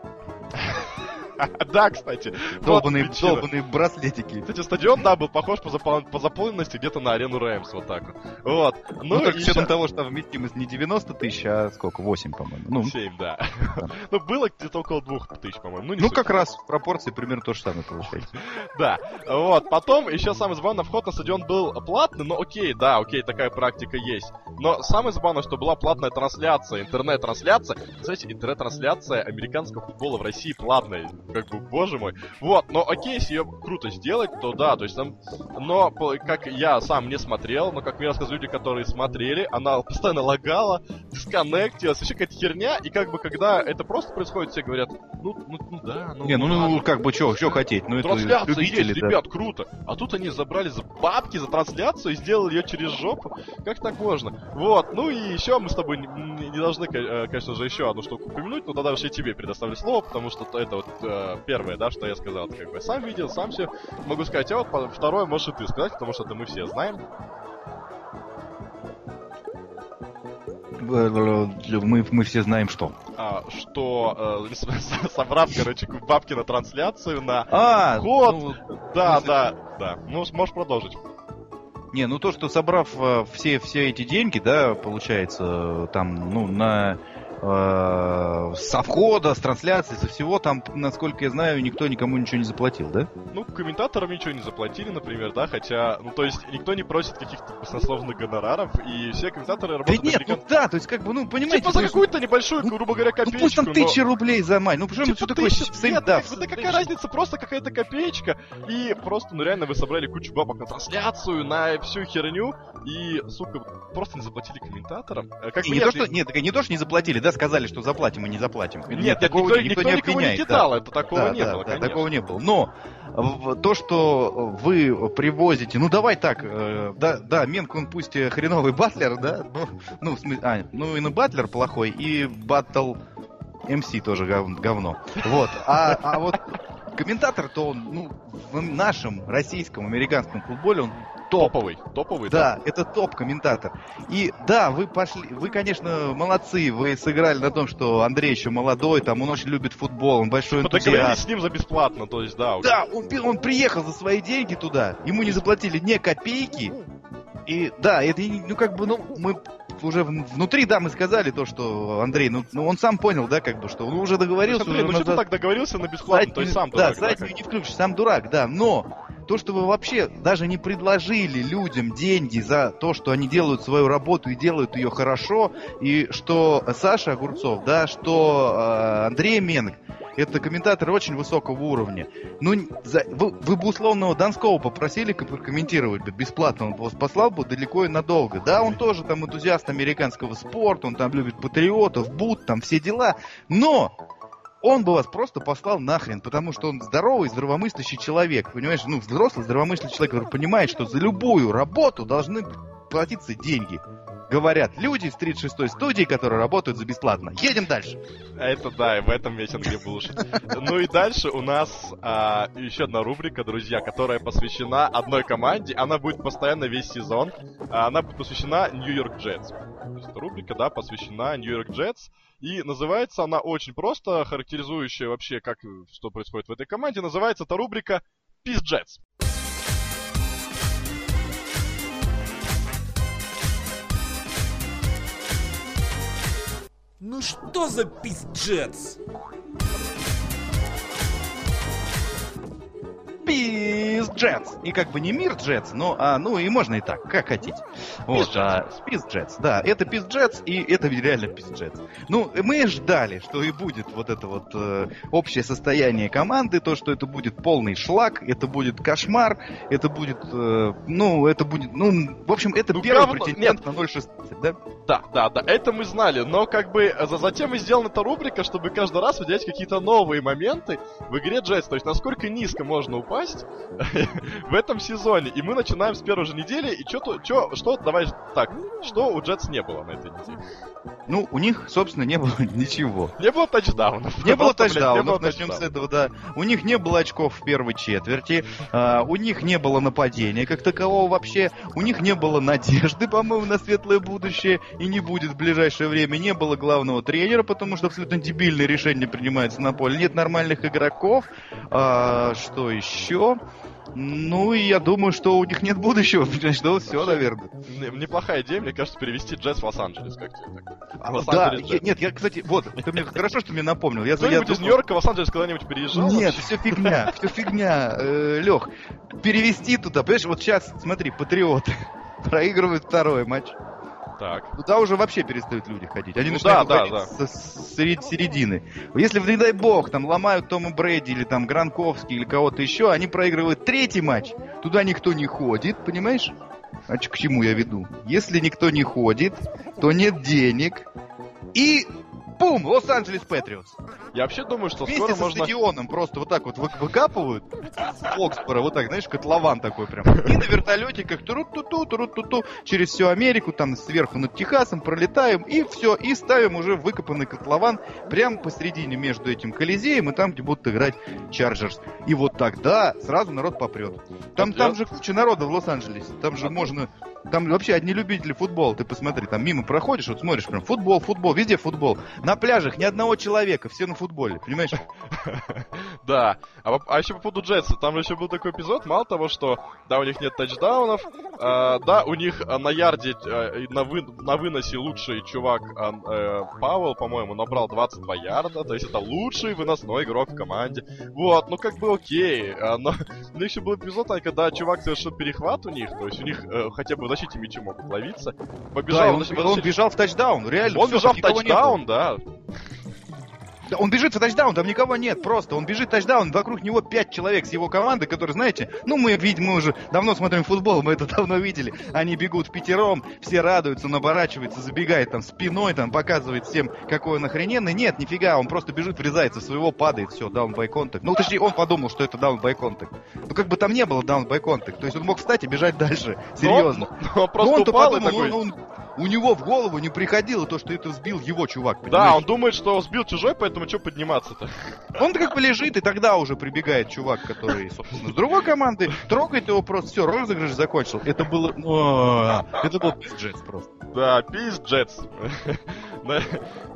Да, кстати. Вот долбаные браслетики. Кстати, стадион, да, был похож по, запол- по заполненности где-то на арену Рэмс, вот так вот. Вот. Ну, только и с учетом ща- того, что вместимость не 90 тысяч, а сколько? 8, по-моему. Ну, 7, да. ну, было где-то около двух тысяч, по-моему. Ну, ну суть. как раз в пропорции примерно то же самое получается. Да. Вот. Потом еще самое забавное, вход на стадион был платный, но окей, да, окей, такая практика есть. Но самое забавное, что была платная трансляция, интернет-трансляция. Знаете, интернет-трансляция американского футбола в России платная. Как бы, боже мой. Вот, но окей, если ее круто сделать, то да, то есть там... Но, как я сам не смотрел, но как мне рассказывали люди, которые смотрели, она постоянно лагала, дисконнектилась, еще какая-то херня, и как бы, когда это просто происходит, все говорят, ну, ну, ну да, ну Не, ну, ладно». ну как бы, что хотеть? Ну, это любители, есть, да. ребят, круто. А тут они забрали за бабки за трансляцию и сделали ее через жопу. Как так можно? Вот, ну и еще мы с тобой не, не- должны, э, конечно же, еще одну штуку упомянуть, но тогда уж я тебе предоставлю слово, потому что то- это вот э, первое, да, что я сказал. Как бы сам видел, сам все могу сказать. А вот второе можешь и ты сказать, потому что это мы все знаем. Мы, мы все знаем, что. а, что э, собрав, короче, бабки на трансляцию, на... А, Год. ну, Да, смысле- да, да. Ну, можешь продолжить. Не, ну то, что собрав э, все, все эти деньги, да, получается, э, там, ну, на э, со входа, с трансляции, со всего, там, насколько я знаю, никто никому ничего не заплатил, да? Ну, комментаторам ничего не заплатили, например, да, хотя, ну, то есть, никто не просит каких-то баснословных гонораров, и все комментаторы Да работают нет, ну американ- да, то есть как бы, ну, понимаете, Типа за есть, какую-то небольшую, ну, грубо говоря, ну копеечку, пусть там но- тысячи рублей за май, ну почему Типа что такое тысяча- сейм- нет, да, как бы, да какая разница, просто какая-то копеечка, и просто, ну, реально вы собрали кучу бабок на трансляцию, на всю херню, и, сука, просто не заплатили комментаторам. Э, Как не нет, то, что, нет, не то, что не заплатили, да, сказали, что заплатим и не заплатим. Нет, нет, никто, никто, никого не обвиняет, да. кидал, это такого Да, не да, было, да, конечно. такого не было. Но в- то, что вы привозите, ну давай так, э, да, да, Менк, он пусть хреновый батлер, да, ну, ну, в смысле, а, ну и на батлер плохой, и баттл МС тоже гов- говно. Вот. А, а вот комментатор-то он, ну, в нашем российском, американском футболе он топ. Топовый, топовый, да. Да, это топ-комментатор. И да, вы пошли, вы, конечно, молодцы, вы сыграли на том, что Андрей еще молодой, там он очень любит футбол, он большой Договорились энтузиаст. с ним за бесплатно, то есть, да. Да, он, он приехал за свои деньги туда, ему не заплатили ни копейки. И да, это ну как бы, ну мы уже внутри, да, мы сказали то, что Андрей, ну, ну он сам понял, да, как бы, что он уже договорился, Андрей, уже ну что ты так договорился на бесплатно, то есть сам да, дурак, заднюю как? не включишь, сам дурак, да, но то, что вы вообще даже не предложили людям деньги за то, что они делают свою работу и делают ее хорошо, и что Саша Огурцов, да, что э, Андрей Менг, это комментаторы очень высокого уровня. Ну, за- вы, вы бы условного Донского попросили ко- прокомментировать бы бесплатно, он вас послал бы далеко и надолго. Да, он тоже там энтузиаст американского спорта, он там любит патриотов, бут, там все дела, но он бы вас просто послал нахрен, потому что он здоровый, здравомыслящий человек, понимаешь? Ну, взрослый, здравомыслящий человек, который понимает, что за любую работу должны платиться деньги. Говорят люди из 36-й студии, которые работают за бесплатно. Едем дальше. Это да, и в этом Англия Bullshit. Ну и дальше у нас а, еще одна рубрика, друзья, которая посвящена одной команде. Она будет постоянно весь сезон. А, Она будет посвящена Нью-Йорк Джетс. Рубрика, да, посвящена Нью-Йорк Джетс. И называется она очень просто, характеризующая вообще, как что происходит в этой команде. Называется эта рубрика Peace Jets. Ну что за пиздец? Пиздец! И как бы не Мир Джетс, но, а, ну и можно и так, как хотите. Вот, а, Пиз Джетс, да, это Пиз Джетс, и это реально Пиз Джетс. Ну, мы ждали, что и будет вот это вот э, общее состояние команды, то, что это будет полный шлак, это будет кошмар, это будет, э, ну, это будет, ну, в общем, это Ну, первый говно. претендент на 0.16, да? Да, да, да, это мы знали, но как бы э, за- затем и сделана эта рубрика, чтобы каждый раз выделять какие-то новые моменты в игре Джетс, то есть насколько низко можно упасть в этом сезоне. И мы начинаем с первой же недели, и что, чё, что, давай так, что у Джетс не было на этой неделе? Ну, у них, собственно, не было ничего. Не было тачдаунов. Не было тачдаунов, начнем с этого, да. У них не было очков в первой четверти, а, у них не было нападения как такового вообще, у них не было надежды, по-моему, на светлое будущее, и не будет в ближайшее время, не было главного тренера, потому что абсолютно дебильные решения принимаются на поле, нет нормальных игроков, А, что еще? Ну, и я думаю, что у них нет будущего, понимаешь, да, все, наверное. Не- Неплохая идея, мне кажется, перевести Джетс в Лос-Анджелес, как тебе так? А, да, я- нет, я, кстати, вот, ты мне хорошо, что мне напомнил. Я, я Кто-нибудь из думал- Нью-Йорка в Лос-Анджелес когда-нибудь переезжал? Нет, все фигня, все фигня, э, Лех. Перевести туда, понимаешь, вот сейчас, смотри, патриоты проигрывают второй матч. Так. Туда уже вообще перестают люди ходить. Они Ну начинают да, да, со- с серед- середины. Если, не дай бог, там ломают Тома Брэди или там Гранковский или кого-то еще, они проигрывают третий матч. Туда никто не ходит, понимаешь? А к чему я веду? Если никто не ходит, то нет денег. И бум, Лос-Анджелес Патриотс. Я вообще думаю, что Вместе скоро со можно... стадионом просто вот так вот вы- выкапывают с вот так, знаешь, котлован такой прям. И на вертолетиках турут-ту-ту, турут-ту-ту, через всю Америку, там сверху над Техасом пролетаем, и все, и ставим уже выкопанный котлован прямо посередине между этим Колизеем и там, где будут играть Чарджерс. И вот тогда сразу народ попрет. Там, Вот там же куча народа в Лос-Анджелесе, там же можно... Там вообще одни любители футбола, ты посмотри, там мимо проходишь, вот смотришь, прям футбол, футбол, везде футбол. На пляжах ни одного человека, все на футболе, понимаешь? Да. А, а еще по поводу Джетса, там еще был такой эпизод, мало того, что да, у них нет тачдаунов, а, да, у них а, на ярде, на, вы- на выносе лучший чувак э, Пауэлл, по-моему, набрал 22 ярда, то есть это лучший выносной игрок в команде. Вот, ну как бы окей, но еще был эпизод, когда чувак совершил перехват у них, то есть у них э, хотя бы защите мячи могут ловиться. Побежал, Да, он, защите- он бежал в тачдаун, реально. он бежал в тачдаун, да. Он бежит в тачдаун, там никого нет, просто. Он бежит в тачдаун, вокруг него пять человек с его команды, которые, знаете, ну мы видим, мы уже давно смотрим футбол, мы это давно видели. Они бегут в пятером, все радуются, он оборачивается, забегает там спиной, там показывает всем, какой он охрененный. Нет, нифига, он просто бежит, врезается в своего, падает, все, даун by contact. Ну, точнее, он подумал, что это даун by contact. Ну, как бы там не было даун by contact. То есть он мог встать и бежать дальше. Серьезно. Он просто Ну, он-то упал и подумал, такой... он- он- у него в голову не приходило то, что это сбил его чувак. Да, понимаешь? он думает, что сбил чужой, поэтому что подниматься-то? Он как бы лежит, и тогда уже прибегает чувак, который, собственно, с другой команды, трогает его просто, все, розыгрыш закончил. Это было... Это был пиздец просто. Да, пиз Джетс. Да,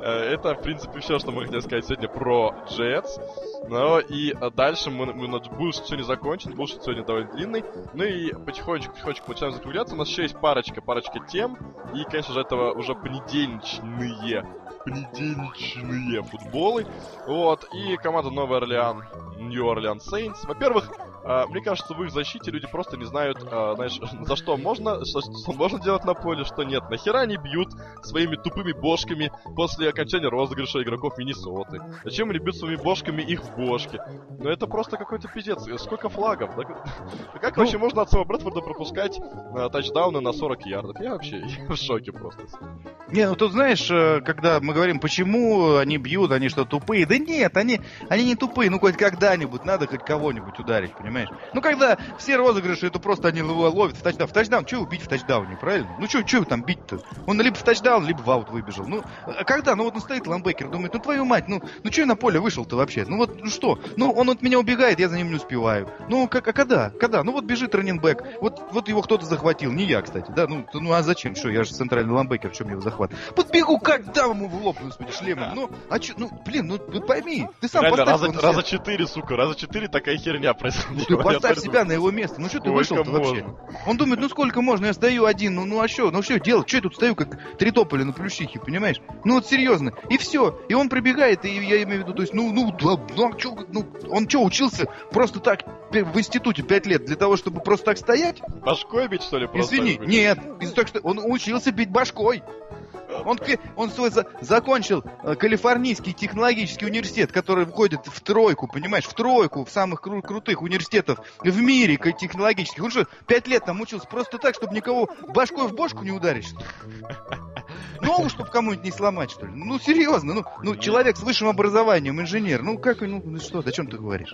э, Это, в принципе, все, что мы хотели сказать сегодня про Джетс. Ну и дальше мы, мы на Булшит сегодня закончен, Булшит сегодня довольно длинный. Ну и потихонечку, потихонечку начинаем закругляться. У нас еще есть парочка, парочка тем. И, конечно же, этого уже понедельничные понедельничные футболы. Вот, и команда Новый Орлеан, Нью Орлеан Сейнс. Во-первых, э, мне кажется, в их защите люди просто не знают, э, знаешь, за что можно, что, что можно делать на поле, что нет. Нахера они бьют своими тупыми бошками после окончания розыгрыша игроков Миннесоты? Зачем они бьют своими бошками их в бошки? Ну это просто какой-то пиздец. Сколько флагов? Да как- Ну- вообще можно от самого Брэдфорда пропускать э, тачдауны на 40 ярдов? Я вообще я в шоке просто. Не, ну тут знаешь, э, когда мы говорим, почему они бьют, они что, тупые? Да нет, они, они не тупые, ну хоть когда-нибудь надо хоть кого-нибудь ударить, понимаешь? Ну когда все розыгрыши, это просто они ло- ловят в тачдаун. В тачдаун, что убить в тачдауне, правильно? Ну что, что там бить-то? Он либо в тачдаун, либо в аут выбежал. Ну, а когда? Ну вот он стоит лайнбекер, думает, ну твою мать, ну, ну что я на поле вышел-то вообще? Ну вот, ну что? Ну он от меня убегает, я за ним не успеваю. Ну как, а когда? Когда? Ну вот бежит раннинбэк, вот, вот его кто-то захватил, не я, кстати, да? Ну, ну а зачем? Что, я же центральный лайнбекер, в чем его захват? Подбегу, как дам ему в лоб, господи, шлемом. Ну, а чё, ну, блин, ну, пойми, ты сам Реально, поставь раза, его раза четыре, сука, раза четыре такая херня происходит. Ты поставь себя на его место. Ну что ты вышел вообще? Он думает, ну сколько можно, я стою один, ну, ну а что, ну что делать, что я тут стою, как три тополя на плющихе, понимаешь? Ну вот серьезно, и все, и он прибегает, и я имею в виду, то есть, ну, ну, ну, а чё, ну, он что, учился просто так в институте пять лет для того, чтобы просто так стоять? Башкой бить, что ли, просто? Извини, нет, из-за того, что он учился бить башкой. Он, он свой за- закончил э, Калифорнийский технологический университет, который входит в тройку, понимаешь, в тройку в самых кру- крутых университетов в мире технологических. Он что, пять лет там учился просто так, чтобы никого башкой в бошку не ударить, что ли? Ногу, чтобы кому-нибудь не сломать, что ли? Ну, серьезно, ну, ну, человек с высшим образованием, инженер, ну, как, ну, ну что, о чем ты говоришь?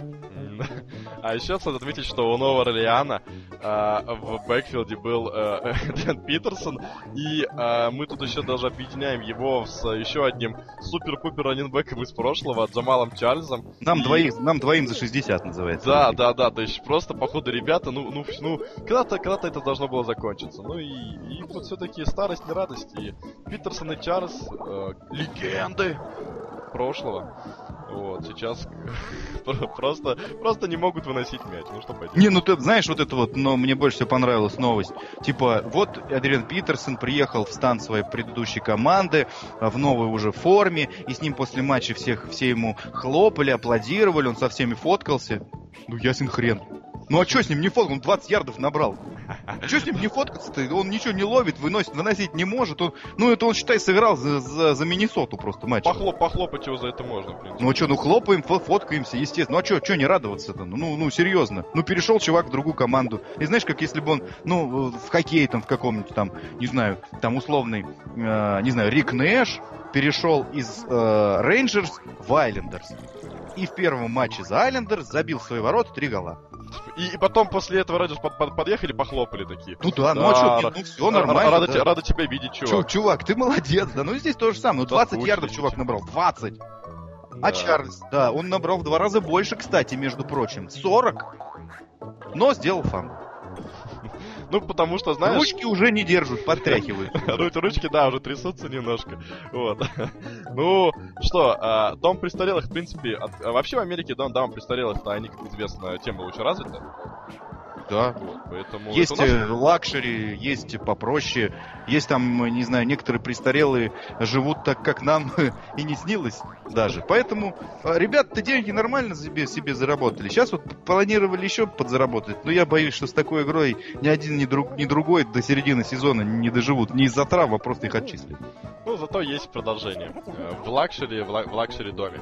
А еще стоит отметить, что у Нового Орлеана а, в бэкфилде был э, Дэн Питерсон, и а, мы тут еще даже объединяем его с еще одним супер-пупер раненбеком из прошлого, Джамалом Чарльзом. Нам И- двоих, нам двоим за 60 называется. Да, да, да, то есть просто, походу, ребята, ну, ну, ну, когда-то, когда-то это должно было закончиться. Ну и, и вот все-таки старость, не радость. И Питерсон и Чарльз, э, легенды прошлого. Вот, сейчас про- просто, просто не могут выносить мяч. Ну что поделать. Не, ну ты знаешь, вот это вот, но мне больше всего понравилась новость. Типа, вот Адриан Питерсон приехал в стан своей предыдущей команды а, в новой уже форме, и с ним после матча всех, все ему хлопали, аплодировали, он со всеми фоткался. Ну, ясен хрен. Ну а что с ним не фоткал? Он 20 ярдов набрал. Что с ним не фоткаться-то? Он ничего не ловит, выносит, выносить не может. Он, ну это он, считай, сыграл за, за, за Миннесоту просто матч. Похлоп, похлопать его за это можно, в принципе. Ну а что, ну хлопаем, фо- фоткаемся, естественно. Ну а что, что не радоваться-то? Ну, ну, серьезно. Ну, перешел чувак в другую команду. И знаешь, как если бы он, ну, в хоккее там в каком-нибудь там, не знаю, там условный, э, не знаю, Рик Нэш перешел из э, Рейнджерс в Айлендерс. И в первом матче за Айлендерс забил свои ворота три гола. И, и потом после этого Раджерс под- под- подъехали, похлопали такие. Ну да, ну а Да, что, ну все нормально. Рада, да. рада тебя видеть, Чё, чувак. чувак, ты молодец, да. Ну и здесь то же самое. Ну, 20 Заслужили, ярдов чувак набрал. 20. Да. А Чарльз, да, он набрал в два раза больше, кстати, между прочим. 40. Но сделал фан. Ну, потому что, знаешь... Ручки уже не держат, подтряхивают. Ру- Ручки, да, уже трясутся немножко. Вот. Ну, что, а, дом престарелых, в принципе, вообще в Америке дом, дом престарелых-то, они, как известно, тема очень развита. Да. Вот, поэтому... Есть нас- э, luxury, есть попроще, есть там, не знаю, некоторые престарелые живут так, как нам и не снилось даже. Поэтому э, ребята-то деньги нормально себе, себе заработали. Сейчас вот планировали еще подзаработать, но я боюсь, что с такой игрой ни один, ни, друг, ни другой до середины сезона не доживут. Не из-за травм, а просто их отчислят. Ну, зато есть продолжение. Э, В luxury, в, lu- в luxury доме.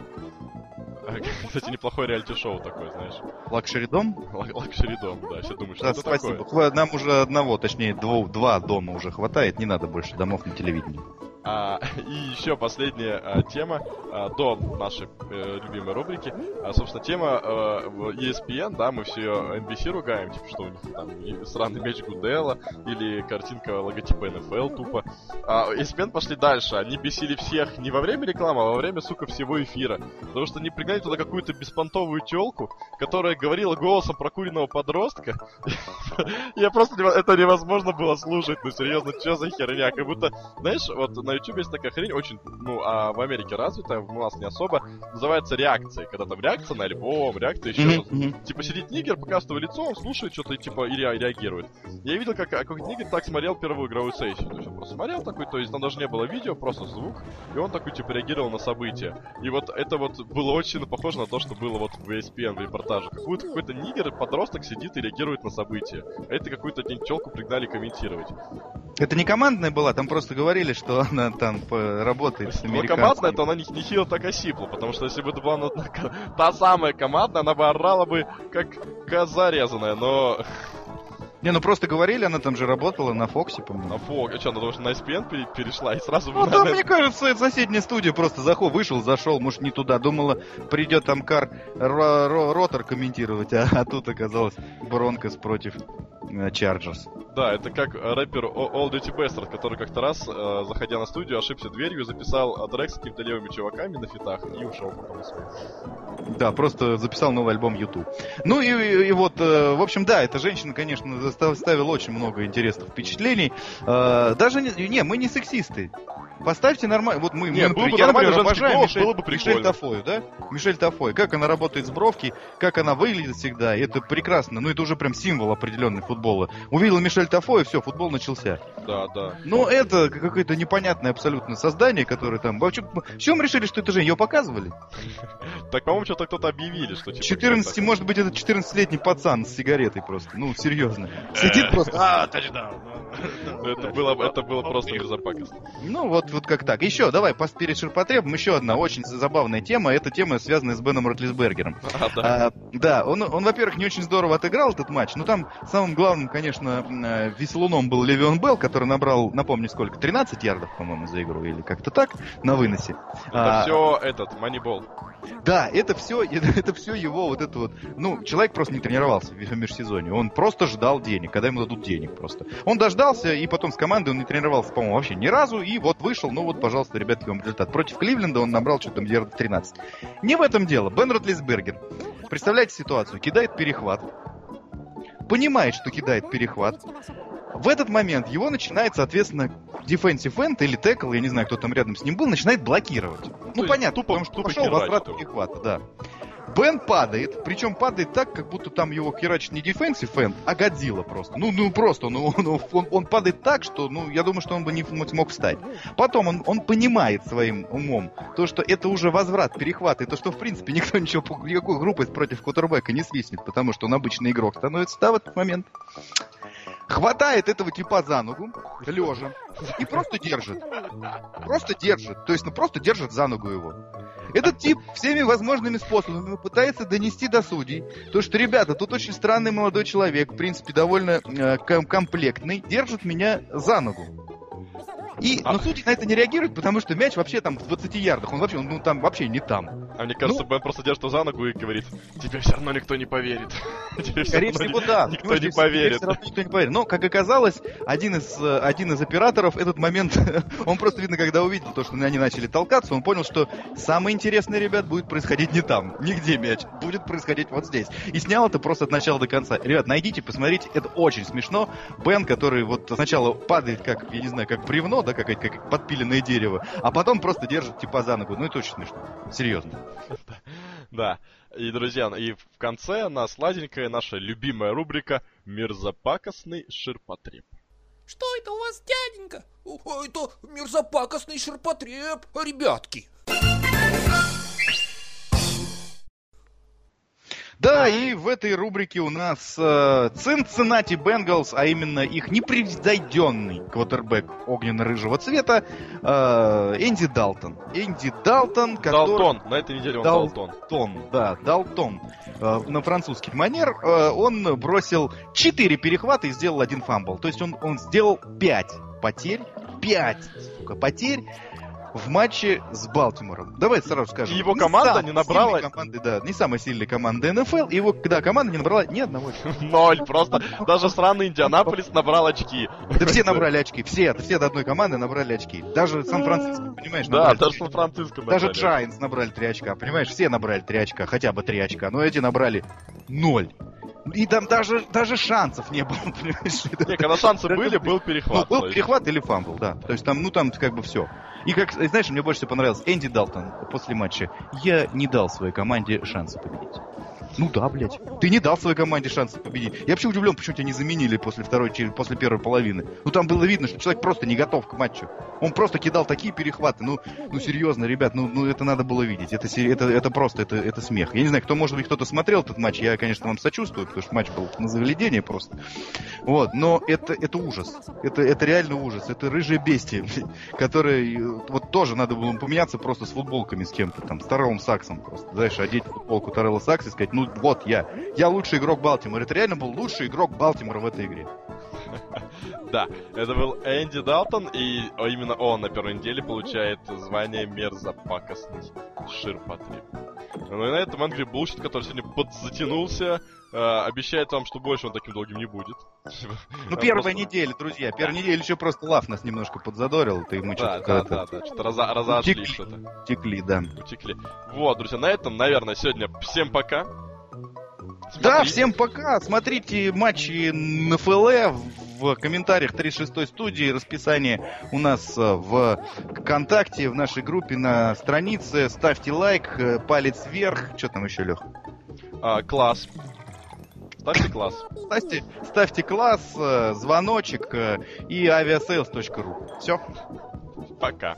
Э, Кстати, неплохой реалити-шоу такой, знаешь. Luxury дом? Lux- Luxury дом, да, все думают, что Да, это спасибо. такое. Нам уже одного, точнее, двух, два дома уже хватает, не надо больше домов на телевидении. А, и еще последняя а, тема а, до нашей э, любимой рубрики. А, собственно, тема э, ESPN, да, мы все NBC ругаем, типа, что у них там сраный меч Гудела или картинка логотипа NFL тупо. А ESPN пошли дальше, они бесили всех не во время рекламы, а во время, сука, всего эфира. Потому что они пригнали туда какую-то беспонтовую телку, которая говорила голосом прокуренного подростка. Я просто... Это невозможно было слушать, ну серьезно, что за херня? Как будто знаешь, вот на YouTube есть такая хрень, очень, ну, а в Америке развитая, у нас не особо, называется реакцией. Когда там реакция на альбом, реакция еще мгм. Типа сидит нигер, показывает лицо, он слушает что-то, типа, и ре- реагирует. Я видел, как какой-то нигер так смотрел первую игровую сессию. То есть он просто смотрел такой, то есть там даже не было видео, просто звук, и он такой, типа, реагировал на события. И вот это вот было очень похоже на то, что было вот в ESPN в репортаже. Какой-то какой-то нигер, подросток сидит и реагирует на события. А это какую-то телку пригнали комментировать. Это не командная была, там просто говорили, что она там по- работает с американцами. командная, то она не, не сильно так осипла, потому что если бы это была ну, та самая команда, она бы орала бы как коза резаная, но Не, ну просто говорили, она там же работала на Фоксе, на по-моему. фок, а что, она что на SPN пере- перешла и сразу Ну, там, на- мне кажется, это соседняя студия просто заход, вышел, зашел, может, не туда. Думала, придет там Кар Ро- Ро- Ротор комментировать, а, а тут оказалось Бронкос против э, Чарджерс. Да, это как э, рэпер All Duty Bastard, который как-то раз, э, заходя на студию, ошибся дверью, записал трек с какими-то левыми чуваками на фитах и ушел потом. Да, просто записал новый альбом YouTube. Ну и, и- и вот, э, в общем, да, эта женщина, конечно, ставила очень много интересных впечатлений. Э, даже не, не, мы не сексисты. Поставьте нормально. Вот мы, Не, мы был бы я, например, обожаю голос, Мишель, было бы Мишель. Тафою, да? Мишель Тафой. Как она работает с бровки, как она выглядит всегда. Это прекрасно. Ну, это уже прям символ определенный футбола. Увидела Мишель Тафой, все, футбол начался. Да, да. Но это какое-то непонятное абсолютно создание, которое там... Вообще, с чего мы решили, что это же ее показывали? Так, по-моему, что-то кто-то объявили, что типа... 14, так- может быть, это 14-летний пацан с сигаретой просто. Ну, серьезно. Сидит просто. А, тачдаун. Это было, это было просто безопасно. Ну, вот, вот как так. Еще, давай, перед ширпотребом, еще одна очень забавная тема. Это тема, связанная с Беном Ротлисбергером. А, да. А, да, он, он, во-первых, не очень здорово отыграл этот матч. Но там самым главным, конечно, э, веселуном был Левион Белл, который набрал, напомню, сколько? 13 ярдов, по-моему, за игру. Или как-то так, на выносе. Это А, все этот, манибол. Да, это все, это, это все его вот это вот. Ну, человек просто не тренировался в межсезонье. Он просто ждал денег, когда ему дадут денег просто. Он дождался, и потом с командой он не тренировался, по-моему, вообще ни разу. И вот вышел, ну вот, пожалуйста, ребятки, вам результат. Против Кливленда он набрал что-то там ярдов 13. Не в этом дело. Бен Ротлисбергер. Представляете ситуацию? Кидает перехват. Понимает, что кидает перехват. В этот момент его начинает, соответственно, defensive end или текл, я не знаю, кто там рядом с ним был, начинает блокировать. Ну, есть понятно, тупо- потому что тупо пошел возврат перехвата, да. Бен падает, причем падает так, как будто там его херачит не defensive end, а Годзилла просто. Ну, ну просто, ну, ну, он, он падает так, что, ну, я думаю, что он бы не м- смог встать. Потом он, он понимает своим умом то, что это уже возврат, перехват, и то, что, в принципе, никто ничего, никакой группы против квотербека не свистнет, потому что он обычный игрок становится, да, в этот момент. Хватает этого типа за ногу, лежа, и просто держит. Просто держит. То есть, ну просто держит за ногу его. Этот тип всеми возможными способами пытается донести до судей, то что, ребята, тут очень странный молодой человек, в принципе, довольно э, ком- комплектный, держит меня за ногу. И, А- но судьи на это не реагируют, потому что мяч вообще там в 20 ярдах, он вообще, он, ну там вообще не там. А мне кажется, Ну- Бен просто держит за ногу и говорит, тебе все равно никто не поверит. Скорее всего, да. Никто Понимаешь, не поверит. никто не поверит. Но, как оказалось, один из, э, один из операторов этот момент, он просто, видно, когда увидел то, что они начали толкаться, он понял, что самое интересное, ребят, будет происходить не там, нигде мяч, будет происходить вот здесь. И снял это просто от начала до конца. Ребят, найдите, посмотрите, это очень смешно. Бен, который вот сначала падает, как, я не знаю, как бревно, да, как, как подпиленное дерево, а потом просто держит типа за ногу. Ну, это очень смешно. Серьезно. Да. И, друзья, и в конце на сладенькая наша любимая рубрика «Мерзопакостный ширпотреб». Что это у вас, дяденька? О, это мерзопакостный ширпотреб, ребятки. Да, и в этой рубрике у нас э, Cincinnati Bengals, а именно их непревзойденный квотербек огненно-рыжего цвета, э, Энди Далтон. Энди Далтон, который... Далтон. На этой неделе он Дал- Далтон. Далтон, да, Далтон. Э, на французский манер э, он бросил 4 перехвата и сделал один фамбл. То есть он, он сделал 5 потерь, 5, сука, потерь в матче с Балтимором. Давай сразу скажем. И его команда самой не набрала- Команды, да, не самая сильная команда НФЛ. И его, да, команда не набрала ни одного очка. Ноль. Просто даже сраный Индианаполис набрал очки. Да все набрали очки. Все, все до одной команды набрали очки. Даже Сан-Франциско, понимаешь, Да, даже три Сан-Франциско Даже. Giants набрали 3 очка, понимаешь? Все набрали 3 очка, хотя бы 3 очка, но эти набрали 0. И там даже, даже шансов не было, понимаешь? Не, когда шансы были, был Ну, перехват. был то есть. перехват или фамбл, да. То есть там, ну там как бы все. И как, знаешь, мне больше всего понравилось Энди Далтон после матча. Я не дал своей команде шанса победить. Ну да, блядь. Ты не дал своей команде шанса победить. Я вообще удивлен, почему тебя не заменили после второй, после первой половины. Ну там было видно, что человек просто не готов к матчу. Он просто кидал такие перехваты. Ну, ну серьезно, ребят, ну, ну это надо было видеть. Это, это, это просто, это, это смех. Я не знаю, кто, может быть, кто-то смотрел этот матч. Я, конечно, вам сочувствую, потому что матч был на заглядение просто. Вот, но это, это ужас. Это, это реально ужас. Это рыжие бестия, которые вот тоже надо было поменяться просто с футболками с кем-то там, с Тарелом Саксом просто. Знаешь, одеть футболку Тарелла Сакса и сказать, ну вот я, я лучший игрок Балтимора. Это реально был лучший игрок Балтимора в этой игре. Да, это был Энди Далтон, и о, именно он на первой неделе получает звание мерзопакостный ширпотреб. Ну и на этом Angry Bullshit, который сегодня подзатянулся, э, обещает вам, что больше он таким долгим не будет. Ну, А, первая просто- неделя, друзья. Первая неделя еще просто лав нас немножко подзадорил. Ты мы Да, что-то да, да, да, что-то разо- разошлись, Утекли. что-то. текли, да. Утекли. Вот, друзья, на этом, наверное, сегодня всем пока. Да, Смотрите. всем пока. Смотрите матчи НФЛ в комментариях 36 студии. Расписание у нас э, в ВКонтакте, в нашей группе на странице. Ставьте лайк, э, палец вверх. Что там еще, Лех? А, класс. Ставьте класс. Ставьте, ставьте класс, э, звоночек и aviasales.ru. Все. Пока.